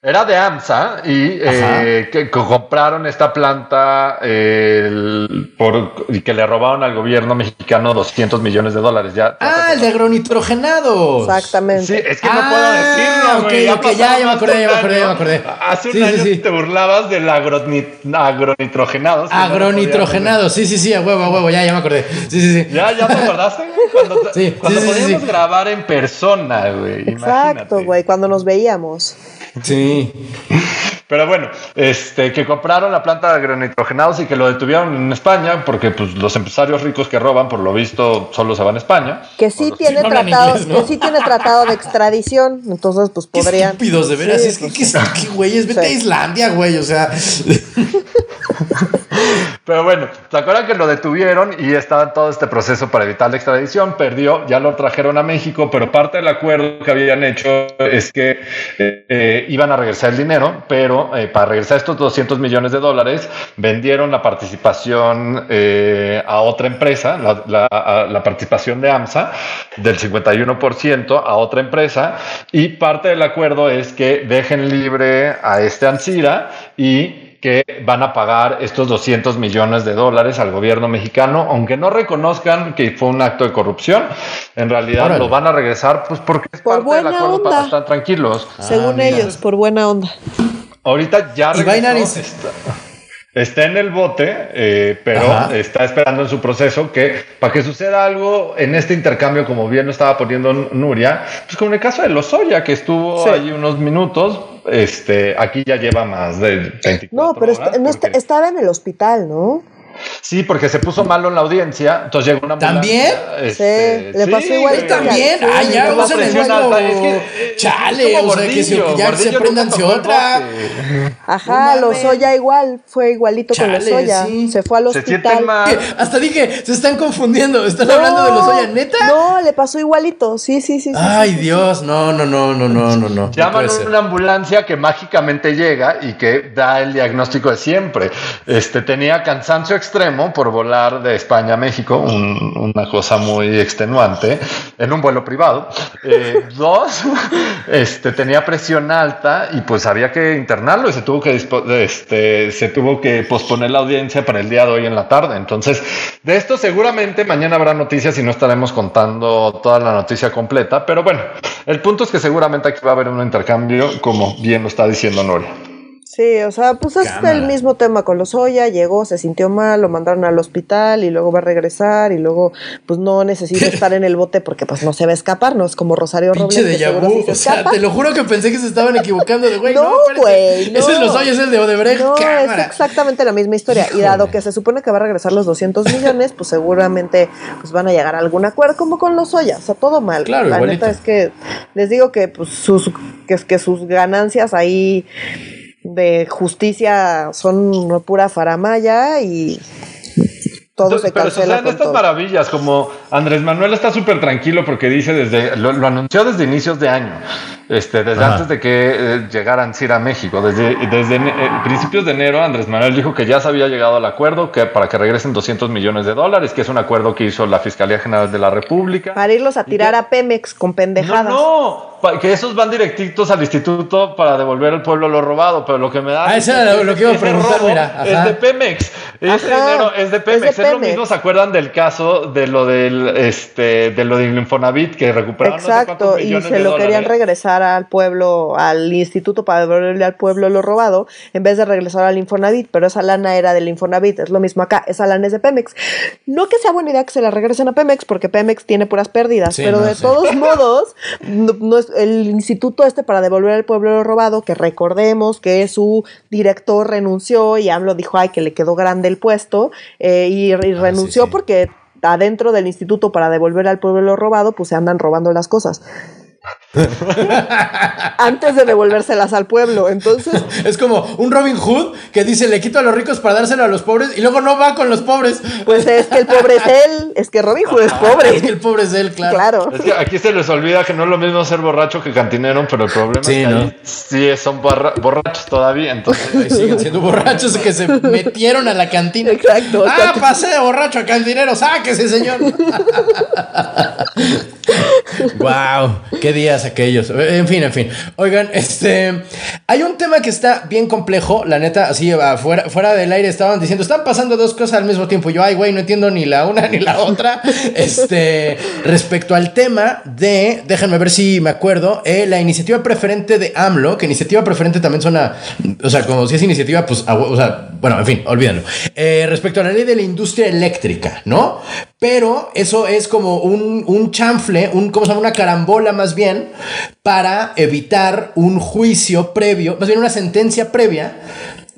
Era de AMSA y eh, que, que compraron esta planta eh, el- por, y que le robaron al gobierno mexicano 200 millones de dólares. Ya, Ah, el de agronitrogenados. Exactamente. Sí, es que Ah, no puedo decirlo, güey. ok, ya, ya me acordé, de ya un me acordé, ya me acordé. Hace un Sí, sí, año sí. te burlabas del agroni- agronitrogenado. si no lo Agronitrogenados, sí, sí, sí, a huevo, a huevo, ya, ya me acordé. Sí, sí, sí. ¿Ya, ya te acordaste? Cuando, Sí, cuando sí, sí, sí, podíamos sí. grabar en persona, güey. Exacto, güey, cuando nos veíamos. Sí. Pero bueno, este, que compraron la planta de agronitrogenados y que lo detuvieron en España, porque pues los empresarios ricos que roban, por lo visto, solo se van a España. Que sí tiene no tratado, inglés, ¿no? que sí tiene tratado de extradición, entonces pues Qué podrían. estúpidos, de veras. Sí, es que, pues, que güeyes, vete Sí. a Islandia, güey. O sea, Pero bueno, ¿se acuerdan que lo detuvieron y estaba todo este proceso para evitar la extradición? Perdió, ya lo trajeron a México, pero parte del acuerdo que habían hecho es que eh, eh, iban a regresar el dinero, pero eh, para regresar estos 200 millones de dólares, vendieron la participación a otra empresa, la, la participación de AMSA del 51% a otra empresa, y parte del acuerdo es que dejen libre a este Ansira y que van a pagar estos 200 millones de dólares al gobierno mexicano, aunque no reconozcan que fue un acto de corrupción, en realidad Órale. lo van a regresar pues porque es Por parte del buena acuerdo para onda. estar tranquilos. según mira. ellos, por buena onda. Ahorita ya regresó. Está, está en el bote, eh, pero Ajá. está esperando en su proceso que para que suceda algo en este intercambio, como bien lo estaba poniendo Nuria, pues como en el caso de Lozoya, que estuvo Sí. ahí unos minutos, este, aquí ya lleva más de 24 No, pero horas, est- no est- porque- estaba en el hospital, ¿no? Sí, porque se puso malo en la audiencia, entonces llegó una ambulancia, ¿También? este, Sí, le pasó igual que a- también. Sí, Ah, ya, en el es que, eh, Chale, es como o sea, que se, Gordillo, ya se prendan el otra. Ajá, No. Lozoya igual, fue igualito Chale, con Lozoya. sí. Se fue al Se hospital. ¿Qué? Hasta dije, se están confundiendo. ¿Están hablando de los Oya, neta? No, le pasó igualito. Sí, sí, sí. sí, Ay, sí, sí. Dios, no, no, no, no, no, no, no. no Llaman una ambulancia que mágicamente llega y que da el diagnóstico de siempre. Este tenía cansancio extremo por volar de España a México, un- una cosa muy extenuante, en un vuelo privado. Eh, dos, este tenía presión alta y pues había que internarlo y se tuvo que este, se tuvo que posponer la audiencia para el día de hoy en la tarde. Entonces, de esto seguramente mañana habrá noticias y no estaremos contando toda la noticia completa, pero bueno, el punto es que seguramente aquí va a haber un intercambio, como bien lo está diciendo Noria. Sí, o sea, pues es Cámara. el mismo tema con Lozoya, llegó, se sintió mal, lo mandaron al hospital y luego va a regresar y luego pues no necesita estar en el bote porque pues no se va a escapar, no es como Rosario Pinche de se O sea, te lo juro que pensé que se estaban equivocando de güey. No, güey, no. Ese es los Oya, es el de Odebrecht. No, cámara. es exactamente la misma historia. Y dado que se supone que va a regresar los 200 millones, pues seguramente pues van a llegar a algún acuerdo, como con los Oya. O sea, todo mal. Claro, la igualito. neta es que les digo que pues sus, que, que sus ganancias ahí de justicia son pura faramaya y todo Entonces, se pero cancela suceden con estas todo. maravillas, como Andrés Manuel está súper tranquilo porque dice desde, lo, lo anunció desde inicios de año, este, desde Ajá. antes de que eh, llegaran CIR a México, desde, desde eh, principios de enero Andrés Manuel dijo que ya se había llegado al acuerdo que para que regresen 200 millones de dólares, que es un acuerdo que hizo la Fiscalía General de la República. Para irlos a tirar a Pemex con pendejadas. No, que esos van directitos al instituto para devolver al pueblo lo robado, pero lo que me da... Ah, eso era lo- que iba a preguntar, robo mira, Es de Pemex. Ese Ajá, dinero es de es Pemex. Es, lo mismo, ¿se acuerdan del caso de lo del, este, de lo del Infonavit que recuperaron no sé Exacto, y se lo querían regresar al pueblo, al instituto para devolverle al pueblo lo robado, en vez de regresar al Infonavit, pero esa lana era del Infonavit, es lo mismo acá, esa lana es de Pemex. No que sea buena idea que se la regresen a Pemex, porque Pemex tiene puras pérdidas, Sí, pero no, de sí. todos modos, no, no es- el instituto este para devolver al pueblo lo robado, que recordemos que su director renunció y AMLO dijo, ay, que le quedó grande el puesto, eh, y, y renunció sí. porque adentro del instituto para devolver al pueblo lo robado, pues se andan robando las cosas. Antes de devolvérselas al pueblo. Entonces. Es como un Robin Hood que dice le quito a los ricos para dárselo a los pobres y luego no va con los pobres. Pues es que el pobre es él. Es que Robin Hood es pobre. Es que el pobre es él, claro. Claro. Es que aquí se les olvida que no es lo mismo ser borracho que cantinero, pero el problema Sí, es que ¿no? ahí sí son borra- borrachos todavía. Entonces, Ahí siguen siendo borrachos que se metieron a la cantina. Exacto. Ah, pasé de borracho a cantinero, sáquese, señor. wow, qué días aquellos. En fin, en fin. Oigan, este hay un tema que está bien complejo, la neta, así fuera, fuera del aire estaban diciendo, están pasando dos cosas al mismo tiempo. Yo, ay, güey, no entiendo ni la una ni la otra. Este, respecto al tema de, déjenme ver si me acuerdo, eh, la iniciativa preferente de AMLO, que iniciativa preferente también suena, o sea, como si es iniciativa, pues, o sea, bueno, en fin, olvídenlo. Eh, respecto a la ley de la industria eléctrica, ¿no? Pero eso es como un, un chanfle, un, ¿cómo se llama? Una carambola más bien, para evitar un juicio previo, más bien una sentencia previa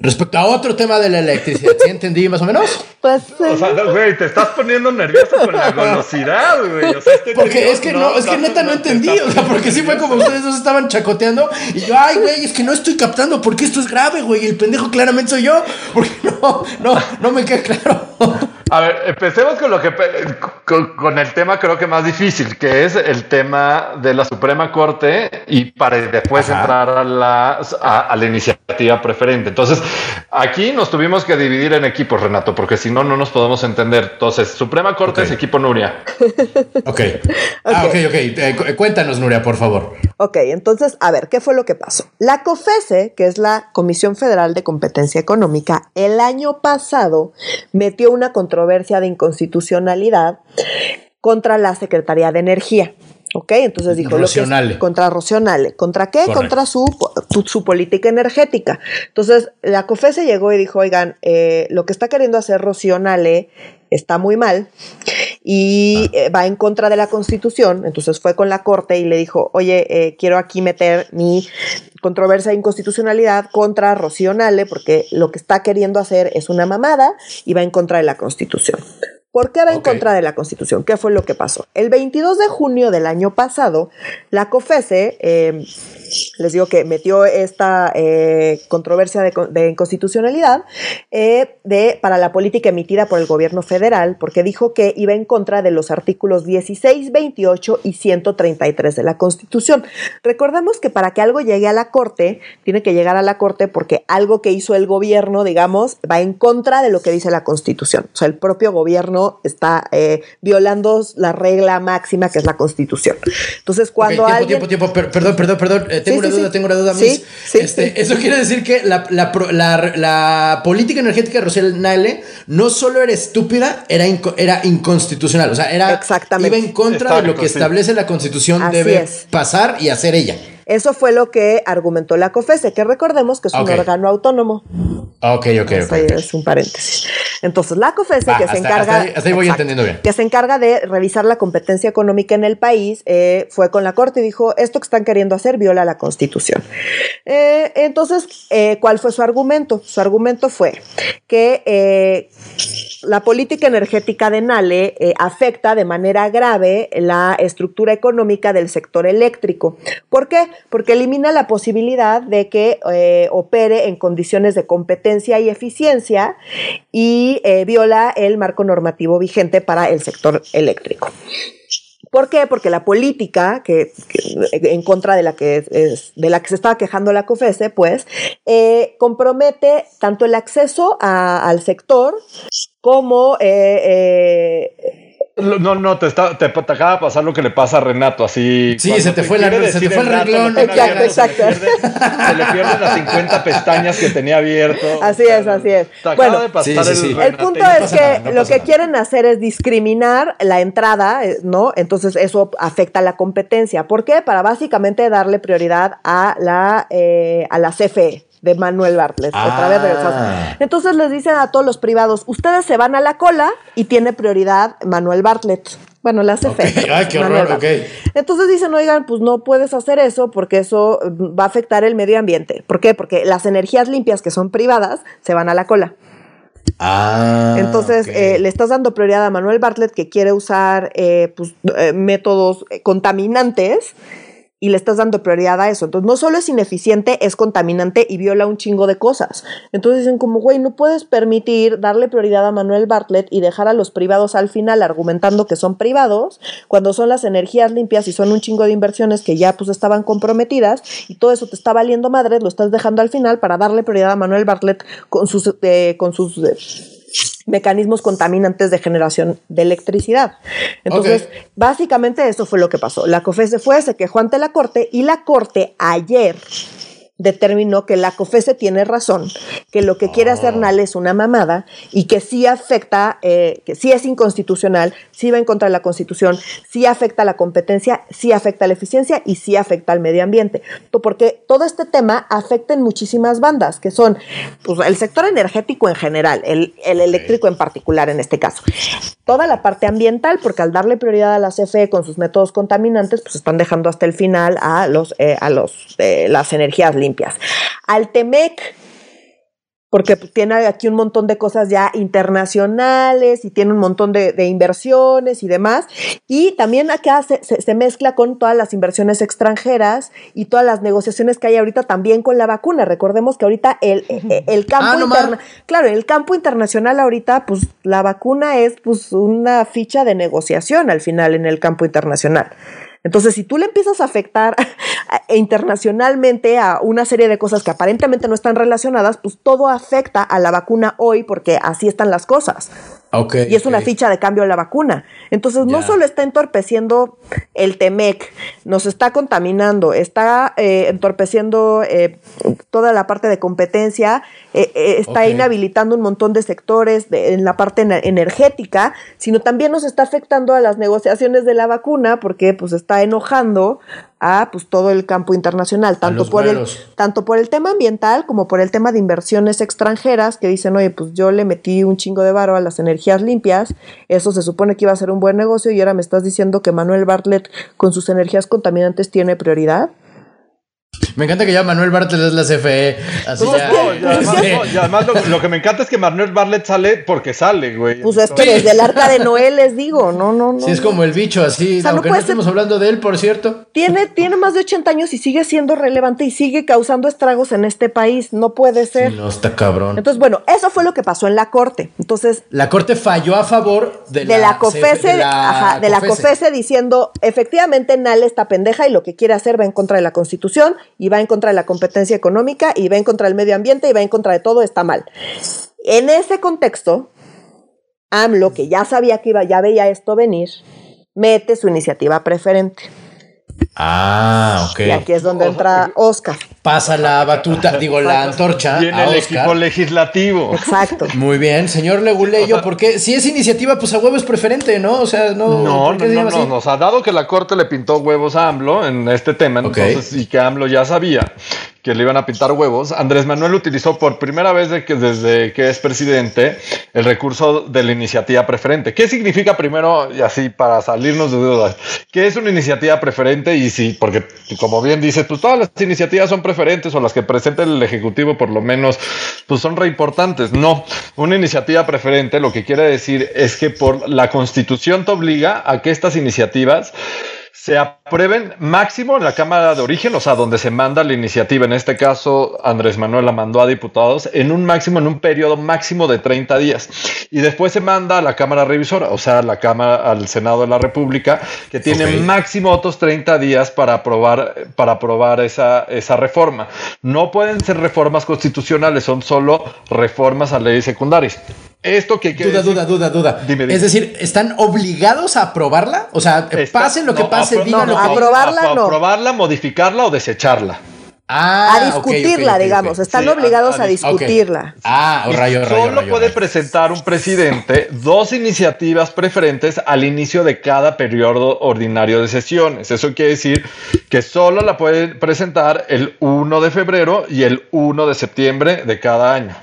respecto a otro tema de la electricidad. ¿Sí entendí más o menos? Pues. o sea, güey, te estás poniendo nervioso con la golosidad, güey. O sea, este Porque es que no, es que neta no te entendí, o sea, porque sí fue como ustedes dos estaban chacoteando y yo, ay, güey, es que no estoy captando porque esto es grave, güey, y el pendejo claramente soy yo, porque no, no, no me queda claro. A ver, empecemos con lo que pe- con, con el tema creo que más difícil, que es el tema de la Suprema Corte y para después Ajá. entrar a la, a, a la iniciativa preferente. Entonces, aquí nos tuvimos que dividir en equipos, Renato, porque si no, no nos podemos entender. Entonces, Suprema Corte Ok. es equipo Nuria. Ok. Ah, ok, ok. Eh, cu- cuéntanos, Nuria, por favor. Ok, entonces, a ver, ¿qué fue lo que pasó? La COFESE, que es la Comisión Federal de Competencia Económica, el año pasado metió una controversia de inconstitucionalidad contra la Secretaría de Energía. ¿Ok? Entonces dijo lo que es- Rocionale. contra Rocionale. ¿Contra qué? Correcto. Contra su, tu- su política energética. Entonces, la COFESE llegó y dijo, oigan, eh, lo que está queriendo hacer Rocionale está muy mal y eh, va en contra de la Constitución. Entonces fue con la Corte y le dijo, oye, eh, quiero aquí meter mi controversia de inconstitucionalidad contra Rocío Nale porque lo que está queriendo hacer es una mamada y va en contra de la Constitución. ¿Por qué va en contra de la Constitución? ¿Qué fue lo que pasó? El 22 de junio del año pasado, la COFESE, eh, les digo que metió esta eh, controversia de, con- de inconstitucionalidad eh, de, para la política emitida por el gobierno federal, porque dijo que iba en contra de los artículos 16, 28 y 133 de la Constitución. Recordemos que para que algo llegue a la Corte, tiene que llegar a la Corte porque algo que hizo el gobierno, digamos, va en contra de lo que dice la Constitución. O sea, el propio gobierno está eh, violando la regla máxima que es la Constitución. Entonces, cuando Ok, tiempo, alguien... tiempo, tiempo, per- perdón, perdón, perdón. eh, tengo Sí, una sí, duda, sí. tengo una duda, sí, este, sí. Eso quiere decir que la, la, pro- la- la política energética de Rosel Nale no solo era estúpida, era, inco- era inconstitucional. O sea, era Exactamente. iba en contra de lo que sí. establece la constitución, Así debe es. pasar y hacer ella. Eso fue lo que argumentó la COFESE, que recordemos que es un órgano autónomo. Ah, Ok, ok, ok. es un paréntesis. Entonces, la COFESE Va, que se encarga. hasta ahí- hasta ahí voy entendiendo bien. Que se encarga de revisar la competencia económica en el país, eh, fue con la Corte y dijo: Esto que están queriendo hacer viola la Constitución. Eh, entonces, eh, ¿cuál fue su argumento? Su argumento fue que. eh, la política energética de Nale eh, afecta de manera grave la estructura económica del sector eléctrico. ¿Por qué? Porque elimina la posibilidad de que eh, opere en condiciones de competencia y eficiencia y viola el marco normativo vigente para el sector eléctrico. ¿Por qué? Porque la política que, en contra de la que es- de la que se estaba quejando la COFESE, pues, eh, compromete tanto el acceso a- al sector como eh, eh, No, no, te, está, te, te acaba de pasar lo que le pasa a Renato, así. Sí, se te fue la- se te fue el renglón. Exacto, abierto, se le exacto. pierde- Se le pierden las 50 pestañas que tenía abierto. Así es, así es. Te acaba Bueno, de pasar sí, sí, el, sí. El Renato, punto no es que nada, no lo que nada. quieren hacer es discriminar la entrada, eh, ¿no? Entonces eso afecta a la competencia. ¿Por qué? Para básicamente darle prioridad a la, eh, a la CFE de Manuel Bartlett. otra vez Ah. regresamos. Entonces les dicen a todos los privados, ustedes se van a la cola y tiene prioridad Manuel Bartlett. Bueno, la. Ok. Ay, qué Manuel horror, Bartlett. ok. Entonces dicen, oigan, pues no puedes hacer eso porque eso va a afectar el medio ambiente. ¿Por qué? Porque las energías limpias que son privadas se van a la cola. Ah, Entonces, eh, le estás dando prioridad a Manuel Bartlett que quiere usar eh, pues, eh, métodos contaminantes y le estás dando prioridad a eso. Entonces, no solo es ineficiente, es contaminante y viola un chingo de cosas. Entonces dicen como, güey, no puedes permitir darle prioridad a Manuel Bartlett y dejar a los privados al final argumentando que son privados, cuando son las energías limpias y son un chingo de inversiones que ya pues estaban comprometidas y todo eso te está valiendo madres, lo estás dejando al final para darle prioridad a Manuel Bartlett con sus, eh, con sus eh, mecanismos contaminantes de generación de electricidad. Entonces, básicamente eso fue lo que pasó. La COFESE fue, se quejó ante la Corte y la Corte ayer determinó que la COFESE tiene razón, que lo que quiere hacer NAL es una mamada y que sí afecta, eh, que sí es inconstitucional, sí va en contra de la Constitución, sí afecta a la competencia, sí afecta a la eficiencia y sí afecta al medio ambiente. Porque todo este tema afecta en muchísimas bandas, que son pues, el sector energético en general, el, el eléctrico en particular en este caso. Toda la parte ambiental, porque al darle prioridad a la CFE con sus métodos contaminantes, pues están dejando hasta el final a los, eh, a los eh, las energías limpias. Al TEMEC, porque tiene aquí un montón de cosas ya internacionales y tiene un montón de, de inversiones y demás. Y también acá se, se- se mezcla con todas las inversiones extranjeras y todas las negociaciones que hay ahorita también con la vacuna. Recordemos que ahorita el, el- el campo Ah, no ma. interna- claro, el campo internacional ahorita, pues la vacuna es pues una ficha de negociación al final en el campo internacional. Entonces, si tú le empiezas a afectar a- internacionalmente a una serie de cosas que aparentemente no están relacionadas, pues todo afecta a la vacuna hoy porque así están las cosas. Ok, Y es una ficha de cambio a la vacuna. Entonces, no solo está entorpeciendo el TEMEC, nos está contaminando, está eh, entorpeciendo eh, toda la parte de competencia, eh, está inhabilitando un montón de sectores de- en la parte ener- energética, sino también nos está afectando a las negociaciones de la vacuna porque pues está enojando a pues todo el campo internacional, tanto por el tanto por el tema ambiental como por el tema de inversiones extranjeras que dicen, oye, pues yo le metí un chingo de varo a las energías limpias, eso se supone que iba a ser un buen negocio y ahora me estás diciendo que Manuel Bartlett con sus energías contaminantes tiene prioridad. Me encanta que ya Manuel Bartlett es la CFE. Así ya. No, y además, no, y además lo, lo que me encanta es que Manuel Bartlett sale porque sale, güey. Pues es que Sí. desde el arca de Noé les digo, no, no, no. Sí, es como el bicho, así. O sea, aunque no, ser- hablando de él, por cierto. Tiene, tiene más de 80 años y sigue siendo relevante y sigue causando estragos en este país. No puede ser. Sí, no, está cabrón. Entonces, bueno, eso fue lo que pasó en la corte. Entonces, la corte falló a favor de, de la, CFE, COFESE, de la ajá, de la COFESE diciendo, efectivamente, NAL está pendeja y lo que quiere hacer va en contra de la Constitución y va en contra de la competencia económica y va en contra del medio ambiente y va en contra de todo, está mal. En ese contexto, AMLO, que ya sabía que iba, ya veía esto venir, mete su iniciativa preferente. Ah, ok. Y aquí es donde entra Oscar. Pasa la batuta, digo, la antorcha Viene a el Oscar. equipo legislativo. Exacto. Muy bien, señor Leguleyo, porque si es iniciativa, pues a huevo es preferente, ¿no? O sea, no. No, ¿por no, no, no, nos ha dado que la corte le pintó huevos a AMLO en este tema, entonces, y que AMLO ya sabía que le iban a pintar huevos. Andrés Manuel utilizó por primera vez desde que es presidente el recurso de la iniciativa preferente. ¿Qué significa primero, y así para salirnos de dudas, qué es una iniciativa preferente? Y sí, porque como bien dices, pues todas las iniciativas son preferentes o las que presenta el Ejecutivo por lo menos, pues son re importantes. No, una iniciativa preferente lo que quiere decir es que por la Constitución te obliga a que estas iniciativas se aprueben máximo en la Cámara de Origen, o sea, donde se manda la iniciativa. En este caso, Andrés Manuel la mandó a diputados en un máximo, en un periodo máximo de 30 días. Y después se manda a la Cámara Revisora, o sea, a la Cámara, al Senado de la República, que tiene máximo otros 30 días para aprobar, para aprobar esa, esa reforma. No pueden ser reformas constitucionales, son solo reformas a leyes secundarias. Esto que Duda, duda, duda, duda. Dime. Es decir, ¿están obligados a aprobarla? O sea, Está- pase lo que no, pase, no, lo aprobarla, apro- no. Aprobarla, modificarla o desecharla. Ah, a discutirla, digamos. Están Sí, a- obligados a a, discutirla. Ah, rayo, rayo, Solo rayo, puede rayo. presentar un presidente dos iniciativas preferentes al inicio de cada periodo ordinario de sesiones. Eso quiere decir que solo la puede presentar el 1 de febrero y el 1 de septiembre de cada año.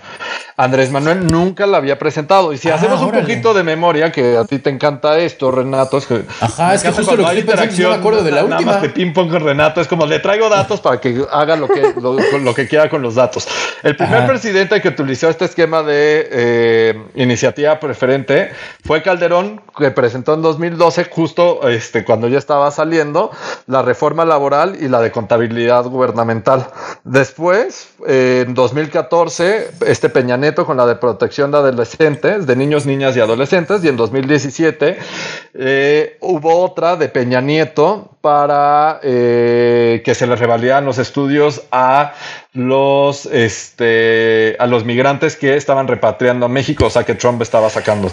Andrés Manuel nunca la había presentado. Y si Ah, hacemos un órale. poquito de memoria, que a ti te encanta esto, Renato, es que. Ajá, es que justo lo que hay que no me acuerdo de la nada última. más de ping pong con Renato, es como le traigo datos para que haga lo que, lo, lo que quiera con los datos. El primer Ajá. presidente que utilizó este esquema de eh, iniciativa preferente fue Calderón, que presentó en 2012, justo este, cuando ya estaba saliendo, la reforma laboral y la de contabilidad gubernamental. Después, eh, en 2014, este Peña Con la de protección de adolescentes, de niños, niñas y adolescentes, y en 2017 eh, hubo otra de Peña Nieto para eh, que se les revalidaran los estudios a los este a los migrantes que estaban repatriando a México, o sea que Trump estaba sacando.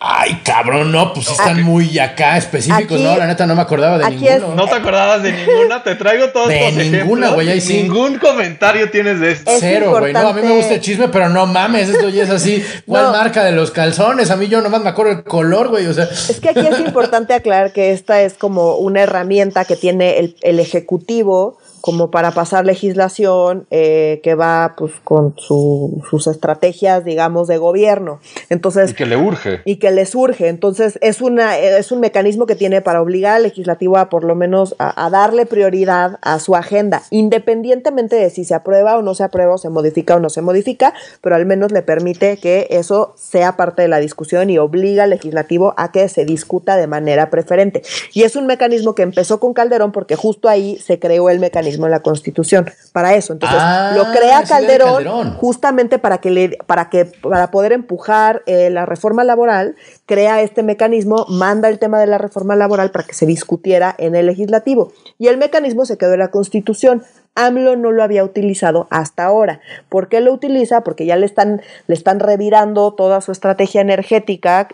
Ay, cabrón, no, pues están muy acá específicos, Aquí- no, la neta no me acordaba de aquí es- ninguno. ¿No te acordabas de ninguna? Te traigo todos De los ninguna, ejemplos. güey, ahí sí. Ningún comentario tienes de esto. Es Cero, güey. No, a mí me gusta el chisme, pero no mames, esto ya es así. ¿Cuál No. marca de los calzones? A mí yo nomás me acuerdo el color, güey. O sea, Es que aquí es importante aclarar que esta es como una herramienta que tiene el, el Ejecutivo como para pasar legislación eh, que va pues con su- sus estrategias, digamos, de gobierno. Entonces, Y que le urge. y que le surge. Entonces, es, una, es un mecanismo que tiene para obligar al legislativo a por lo menos a, a darle prioridad a su agenda, independientemente de si se aprueba o no se aprueba, o se modifica o no se modifica, pero al menos le permite que eso sea parte de la discusión y obliga al legislativo a que se discuta de manera preferente. Y es un mecanismo que empezó con Calderón porque justo ahí se creó el mecanismo en la Constitución para eso. Entonces, Ah, lo crea Calderón. justamente para que le para que para poder empujar eh, la reforma laboral crea este mecanismo manda el tema de la reforma laboral para que se discutiera en el legislativo y el mecanismo se quedó en la constitución AMLO no lo había utilizado hasta ahora. ¿Por qué lo utiliza? Porque ya le están, le están revirando toda su estrategia energética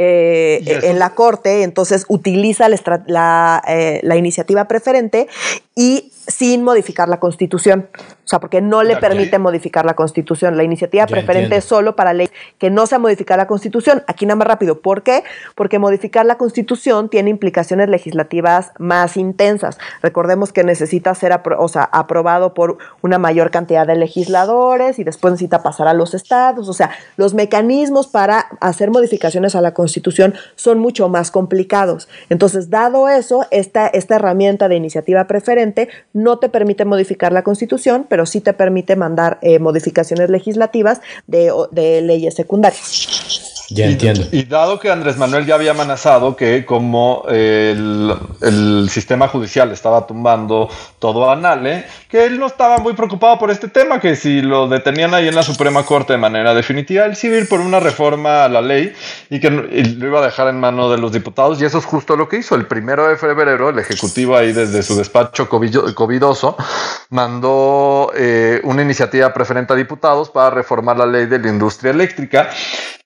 eh, eso- en la corte, entonces utiliza la, la, eh, la iniciativa preferente y sin modificar la constitución. O sea, porque no le permite modificar la constitución. La iniciativa Ya preferente entiendo. es solo para ley que no sea modificar la constitución. Aquí nada más rápido. ¿Por qué? Porque modificar la constitución tiene implicaciones legislativas más intensas. Recordemos que necesita ser apro- o sea, aprobado por una mayor cantidad de legisladores y después necesita pasar a los estados. O sea, los mecanismos para hacer modificaciones a la constitución son mucho más complicados. Entonces, dado eso, esta, esta herramienta de iniciativa preferente no te permite modificar la constitución, pero sí te permite mandar eh, modificaciones legislativas de, de leyes secundarias. Ya Y- entiendo. Y, dado que Andrés Manuel ya había amenazado que como el, el sistema judicial estaba tumbando todo a Nale, que él no estaba muy preocupado por este tema, que si lo detenían ahí en la Suprema Corte de manera definitiva, él sí iba a ir por una reforma a la ley y que y lo iba a dejar en manos de los diputados. Y eso es justo lo que hizo. El primero de febrero, el Ejecutivo ahí desde su despacho covidoso mandó eh, una iniciativa preferente a diputados para reformar la ley de la industria eléctrica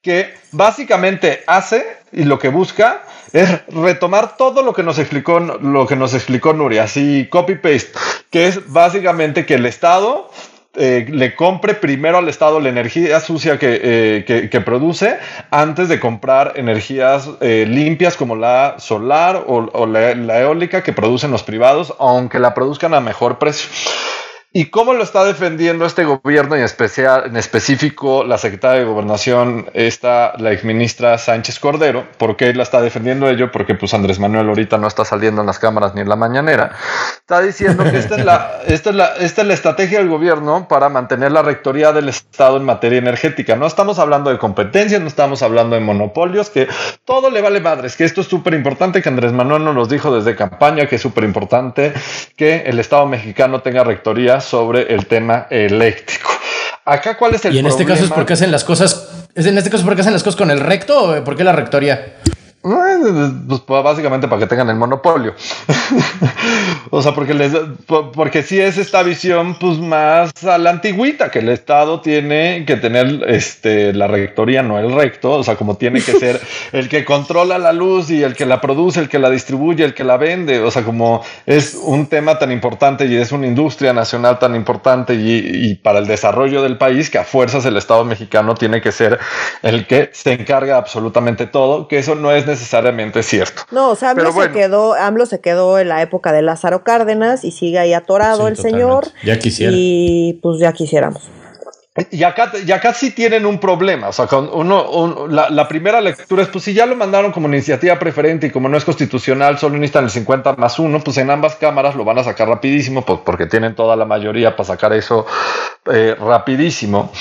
que básicamente hace y lo que busca es retomar todo lo que nos explicó lo que nos explicó Nuria, así copy paste, que es básicamente que el Estado eh, le compre primero al Estado la energía sucia que, eh, que, produce antes de comprar energías eh, limpias como la solar o, la eólica que producen los privados, aunque la produzcan a mejor precio. ¿Y cómo lo está defendiendo este gobierno y en, especial, en específico la secretaria de Gobernación, esta, la exministra Sánchez Cordero? ¿Por qué la está defendiendo ello? Porque pues Andrés Manuel ahorita no está saliendo en las cámaras ni en la mañanera. Está diciendo que esta es la, esta es la, esta es la estrategia del gobierno para mantener la rectoría del Estado en materia energética. No estamos hablando de competencias, no estamos hablando de monopolios, que todo le vale madres, que esto es súper importante, que Andrés Manuel nos lo dijo desde campaña, que es súper importante que el Estado mexicano tenga rectoría sobre el tema eléctrico. Acá, ¿cuál es el Y en este caso es problema? porque hacen las cosas. ¿Es en este caso porque hacen las cosas con el recto o por qué la rectoría? Pues pues, básicamente para que tengan el monopolio. o sea, porque les po- porque sí es esta visión pues más a la antigüita, que el Estado tiene que tener este la rectoría, no el recto, o sea, como tiene que ser el que controla la luz y el que la produce, el que la distribuye, el que la vende, o sea, como es un tema tan importante y es una industria nacional tan importante y, y para el desarrollo del país que a fuerzas el Estado mexicano tiene que ser el que se encarga absolutamente todo, que eso no es necesariamente cierto. No, o sea, AMLO, Pero bueno. se quedó, AMLO se quedó en la época de Lázaro Cárdenas y sigue ahí atorado Sí, el totalmente. señor. Ya quisiera. Y pues ya quisiéramos. Y acá, y acá sí tienen un problema. O sea, uno, la, primera lectura es: pues si ya lo mandaron como iniciativa preferente y como no es constitucional, solo necesitan el 50 más uno, pues en ambas cámaras lo van a sacar rapidísimo, pues porque tienen toda la mayoría para sacar eso eh, rapidísimo.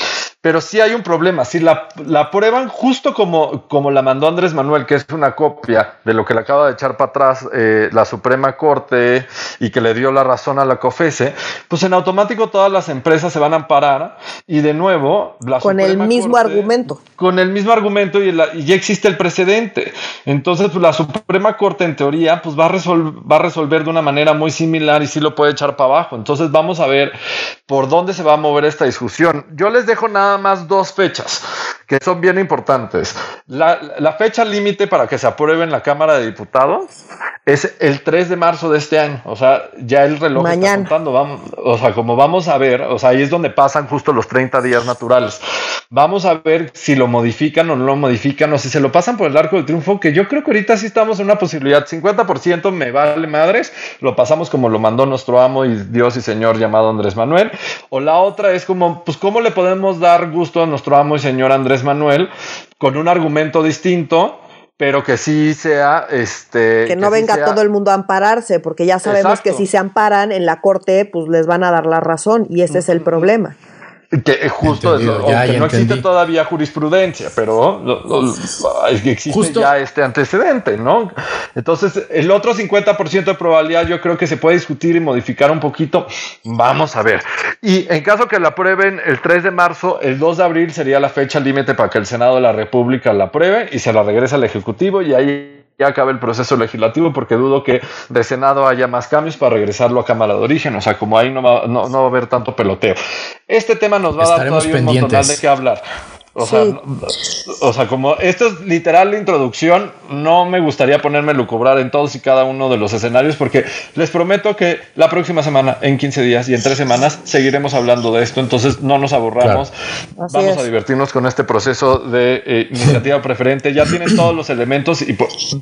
Pero sí hay un problema. Si la, la justo como, como la mandó Andrés Manuel, que es una copia de lo que le acaba de echar para atrás eh, la Suprema Corte y que le dio la razón a la COFESE, pues en automático todas las empresas se van a amparar y de nuevo la con el mismo argumento. Con el mismo argumento y, ya existe el precedente. Entonces, pues la Suprema Corte en teoría pues va a, va a resolver de una manera muy similar y sí lo puede echar para abajo. Entonces vamos a ver por dónde se va a mover esta discusión. Yo les dejo nada más dos fechas que son bien importantes. La, fecha límite para que se apruebe en la Cámara de Diputados es el 3 de marzo de este año. O sea, ya el reloj está contando. Vamos, o sea, como vamos a ver, o sea, ahí es donde pasan justo los 30 días naturales. Vamos a ver si lo modifican o no lo modifican o si se lo pasan por el arco del triunfo, que yo creo que ahorita sí estamos en una posibilidad. 50% me vale madres, lo pasamos como lo mandó nuestro amo y Dios y Señor llamado Andrés Manuel. O la otra es como, pues, ¿cómo le podemos dar gusto a nuestro amo y Señor Andrés Manuel con un argumento distinto pero que sí sea este que no venga todo el mundo a ampararse porque ya sabemos que si se amparan en la corte pues les van a dar la razón y ese es el problema que justo aunque no existe todavía jurisprudencia, pero existe ya este antecedente, ¿no? Entonces, el otro 50% de probabilidad yo creo que se puede discutir y modificar un poquito. Vamos a ver. Y en caso que la aprueben el 3 de marzo, el 2 de abril sería la fecha límite para que el Senado de la República la apruebe y se la regrese al Ejecutivo y ahí ya acabe el proceso legislativo porque dudo que de Senado haya más cambios para regresarlo a Cámara de Origen. O sea, como ahí no va, no, no va a haber tanto peloteo. Este tema nos va a dar todavía un montón de qué hablar. O, sea, o sea, como esto es literal la introducción, no me gustaría ponerme a lucubrar en todos y cada uno de los escenarios porque les prometo que la próxima semana, en 15 días y en tres semanas, seguiremos hablando de esto. Entonces no nos aburramos. Vamos a divertirnos con este proceso de eh, iniciativa preferente. Ya tienen todos los elementos y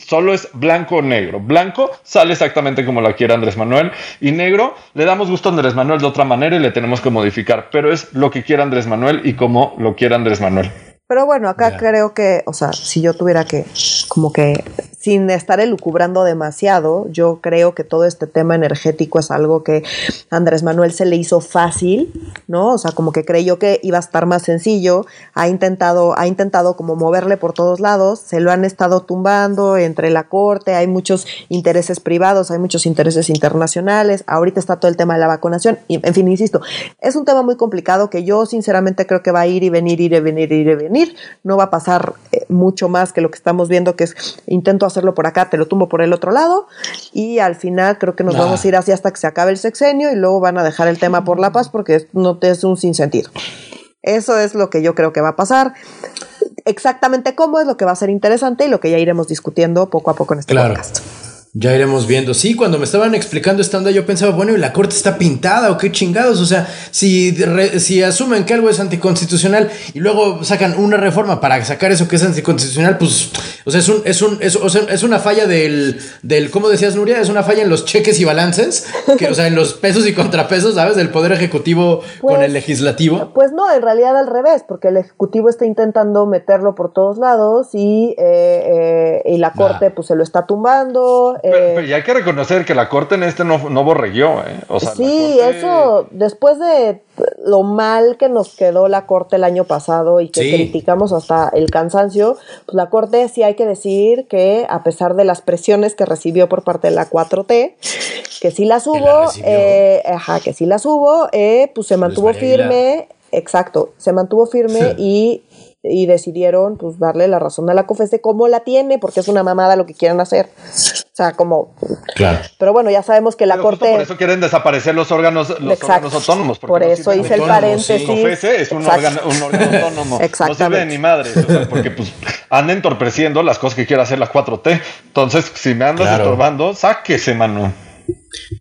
solo es blanco o negro. Blanco sale exactamente como la quiere Andrés Manuel y negro le damos gusto a Andrés Manuel de otra manera y le tenemos que modificar. Pero es lo que quiere Andrés Manuel y como lo quiere Andrés Manuel. Manuel. Pero bueno, acá creo que, o sea, si yo tuviera que, como que sin estar elucubrando demasiado, yo creo que todo este tema energético es algo que Andrés Manuel se le hizo fácil, ¿no? O sea, como que creyó que iba a estar más sencillo, ha intentado, ha intentado como moverle por todos lados, se lo han estado tumbando entre la corte, hay muchos intereses privados, hay muchos intereses internacionales, ahorita está todo el tema de la vacunación, y, en fin, insisto, es un tema muy complicado que yo sinceramente creo que va a ir y venir, ir y venir, ir y venir, no va a pasar eh, mucho más que lo que estamos viendo, que es intento hacerlo por acá, te lo tumbo por el otro lado y al final creo que nos vamos a ir así hasta que se acabe el sexenio y luego van a dejar el tema por la paz porque no te es un sinsentido. Eso es lo que yo creo que va a pasar. Exactamente cómo es lo que va a ser interesante y lo que ya iremos discutiendo poco a poco en este podcast. Ya iremos viendo. Sí, cuando me estaban explicando esta onda, yo pensaba, bueno, ¿y la corte está pintada o qué chingados? O sea, si, si asumen que algo es anticonstitucional y luego sacan una reforma para sacar eso que es anticonstitucional, pues, o sea, es, un, es, un, es, una falla del, del, ¿cómo decías, Nuria? Es una falla en los cheques y balances, que, o sea, en los pesos y contrapesos, ¿sabes? Del Poder Ejecutivo con el pues, Legislativo. Pues no, en realidad al revés, porque el Ejecutivo está intentando meterlo por todos lados y, eh, eh, y la corte, pues, se lo está tumbando eh, pero, ya hay que reconocer que la corte en este no, no borreguió, ¿eh? sí, eso, después de lo mal que nos quedó la corte el año pasado y que criticamos hasta el cansancio, pues la corte sí hay que decir que a pesar de las presiones que recibió por parte de la 4T, que sí las hubo, eh, ajá, que sí las hubo, eh, pues se mantuvo firme, exacto, se mantuvo firme y y decidieron pues darle la razón a la COFESE como la tiene, porque es una mamada lo que quieren hacer. O sea, como... Claro. Pero bueno, ya sabemos que la Corte... Por eso quieren desaparecer los órganos, los órganos autónomos. Por eso hice el paréntesis. COFESE es un órgano, un órgano, autónomo. No sirve de ni madre. porque pues anda entorpeciendo las cosas que quiere hacer la 4T. Entonces, si me andas estorbando, sáquese, mano.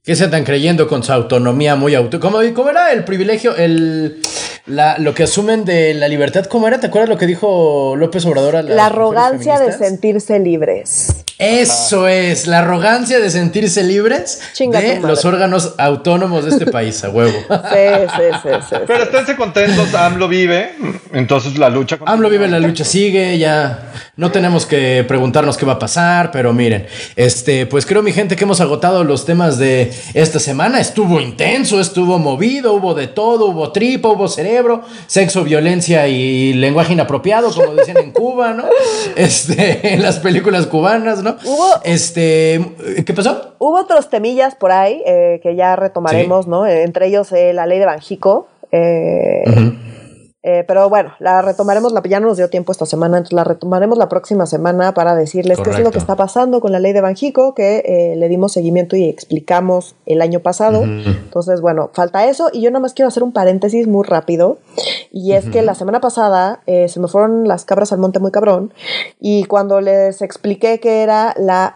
¿Qué se están creyendo con su autonomía muy auto? ¿Cómo, cómo era el privilegio, el, la, lo que asumen de la libertad? ¿Cómo era? ¿Te acuerdas lo que dijo López Obrador a la arrogancia de sentirse libres. Eso es, la arrogancia de sentirse libres de los órganos autónomos de este país, a huevo. Sí, sí, sí, sí. Pero esténse contentos, AMLO vive, entonces la lucha... AMLO vive, la lucha sigue, ya no tenemos que preguntarnos qué va a pasar, pero miren, este, pues creo mi gente que hemos agotado los temas de esta semana, estuvo intenso, estuvo movido, hubo de todo, hubo tripa, hubo cerebro, sexo, violencia y lenguaje inapropiado, como dicen en Cuba, ¿no? Este, en las películas cubanas, ¿no? Hubo. Este. ¿Qué pasó? Hubo otros temillas por ahí eh, que ya retomaremos, ¿no? Eh, entre ellos eh, la ley de Banjico. Eh, eh, pero bueno, la retomaremos, la, ya no nos dio tiempo esta semana, entonces la retomaremos la próxima semana para decirles qué es lo que está pasando con la ley de Banjico, que eh, le dimos seguimiento y explicamos el año pasado. Entonces, bueno, falta eso. Y yo nada más quiero hacer un paréntesis muy rápido. Y es que la semana pasada eh, se me fueron las cabras al monte muy cabrón. Y cuando les expliqué que era la,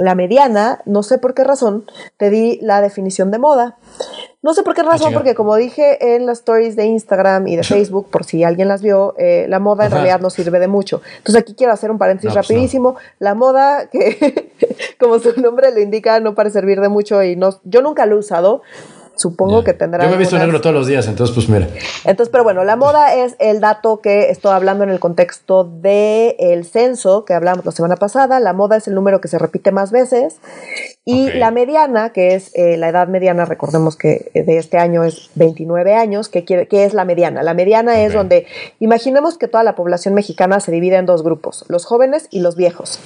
la mediana, no sé por qué razón, te di la definición de moda. No sé por qué razón, porque como dije en las stories de Instagram y de Facebook, por si alguien las vio, eh, la moda en realidad no sirve de mucho. Entonces aquí quiero hacer un paréntesis No, pues rapidísimo. La moda, que como su nombre lo indica, no parece servir de mucho y no, yo nunca lo he usado. Supongo que tendrá. Yo me he visto algunas- negro todos los días, entonces, pues mira. entonces, pero bueno, la moda es el dato que estoy hablando en el contexto del el censo que hablamos la semana pasada. La moda es el número que se repite más veces. Y la mediana, que es eh, la edad mediana, recordemos que eh, de este año es 29 años, que, quiere, que es la mediana. La mediana es donde, imaginemos que toda la población mexicana se divide en dos grupos, los jóvenes y los viejos.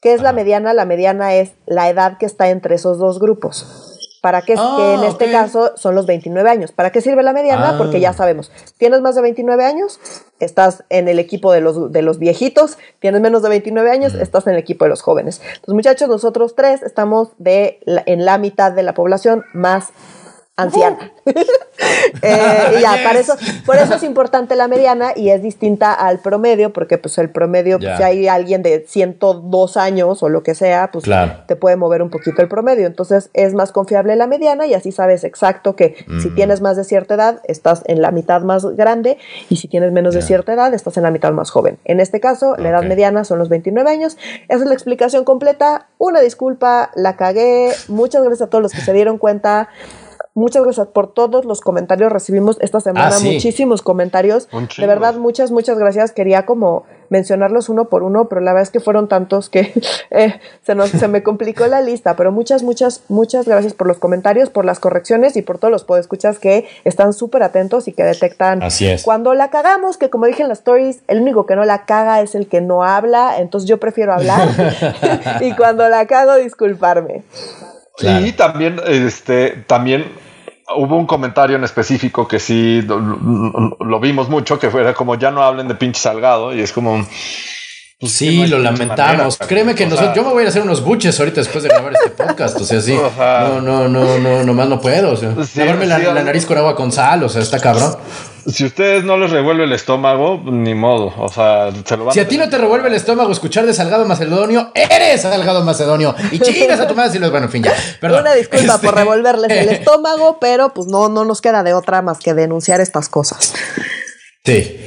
¿Qué es la mediana? La mediana es la edad que está entre esos dos grupos. ¿Para qué? Ah, que en este ok. caso son los 29 años. ¿Para qué sirve la mediana? Ah. Porque ya sabemos, tienes más de 29 años, estás en el equipo de los, de los viejitos, tienes menos de 29 años, estás en el equipo de los jóvenes. Entonces, muchachos, nosotros tres estamos de la- en la mitad de la población más anciana. Eh, y ya, Yes. para eso, por eso es importante la mediana y es distinta al promedio, porque pues el promedio, pues, si hay alguien de 102 años o lo que sea, pues Claro. te puede mover un poquito el promedio. Entonces es más confiable la mediana y así sabes exacto que si tienes más de cierta edad, estás en la mitad más grande y si tienes menos de cierta edad, estás en la mitad más joven. En este caso, la edad mediana son los 29 años. Esa es la explicación completa. Una disculpa, la cagué. Muchas gracias a todos los que se dieron cuenta. Muchas gracias por todos los comentarios. Recibimos esta semana Ah, sí. muchísimos comentarios. De verdad, muchas, muchas gracias. Quería como mencionarlos uno por uno, pero la verdad es que fueron tantos que eh, se, nos, se me complicó la lista. Pero muchas, muchas, muchas gracias por los comentarios, por las correcciones y por todos los podescuchas que están súper atentos y que detectan Así es. cuando la cagamos, que como dije en las stories, el único que no la caga es el que no habla, entonces yo prefiero hablar y cuando la cago disculparme. Claro. Y también, este, también hubo un comentario en específico que sí lo, lo- lo vimos mucho, que fuera como ya no hablen de pinche salgado, y es como. pues, Sí, no lo lamentamos. manera, Créeme que nosotros, sea, yo me voy a hacer unos buches ahorita después de grabar este podcast. O sea, sí. No, no, no, no, nomás no puedo. O sea, Sí, lavarme la, sí, la algo- nariz con agua con sal, o sea, está cabrón. Si a ustedes no les revuelve el estómago, ni modo. O sea, se lo van Si a ti no te revuelve el estómago escuchar de Salgado Macedonio, eres Salgado Macedonio. Y chingas a tu madre si los bueno, en fin, ya. Perdón. Una disculpa Este- por revolverles el estómago, pero pues no, no nos queda de otra más que denunciar estas cosas. Sí.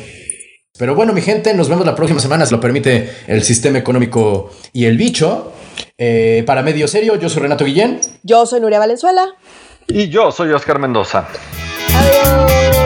Pero bueno, mi gente, nos vemos la próxima semana, si lo permite el sistema económico y el bicho. Eh, para medio serio, yo soy Renato Guillén. Yo soy Nuria Valenzuela. Y yo soy Oscar Mendoza. Adiós.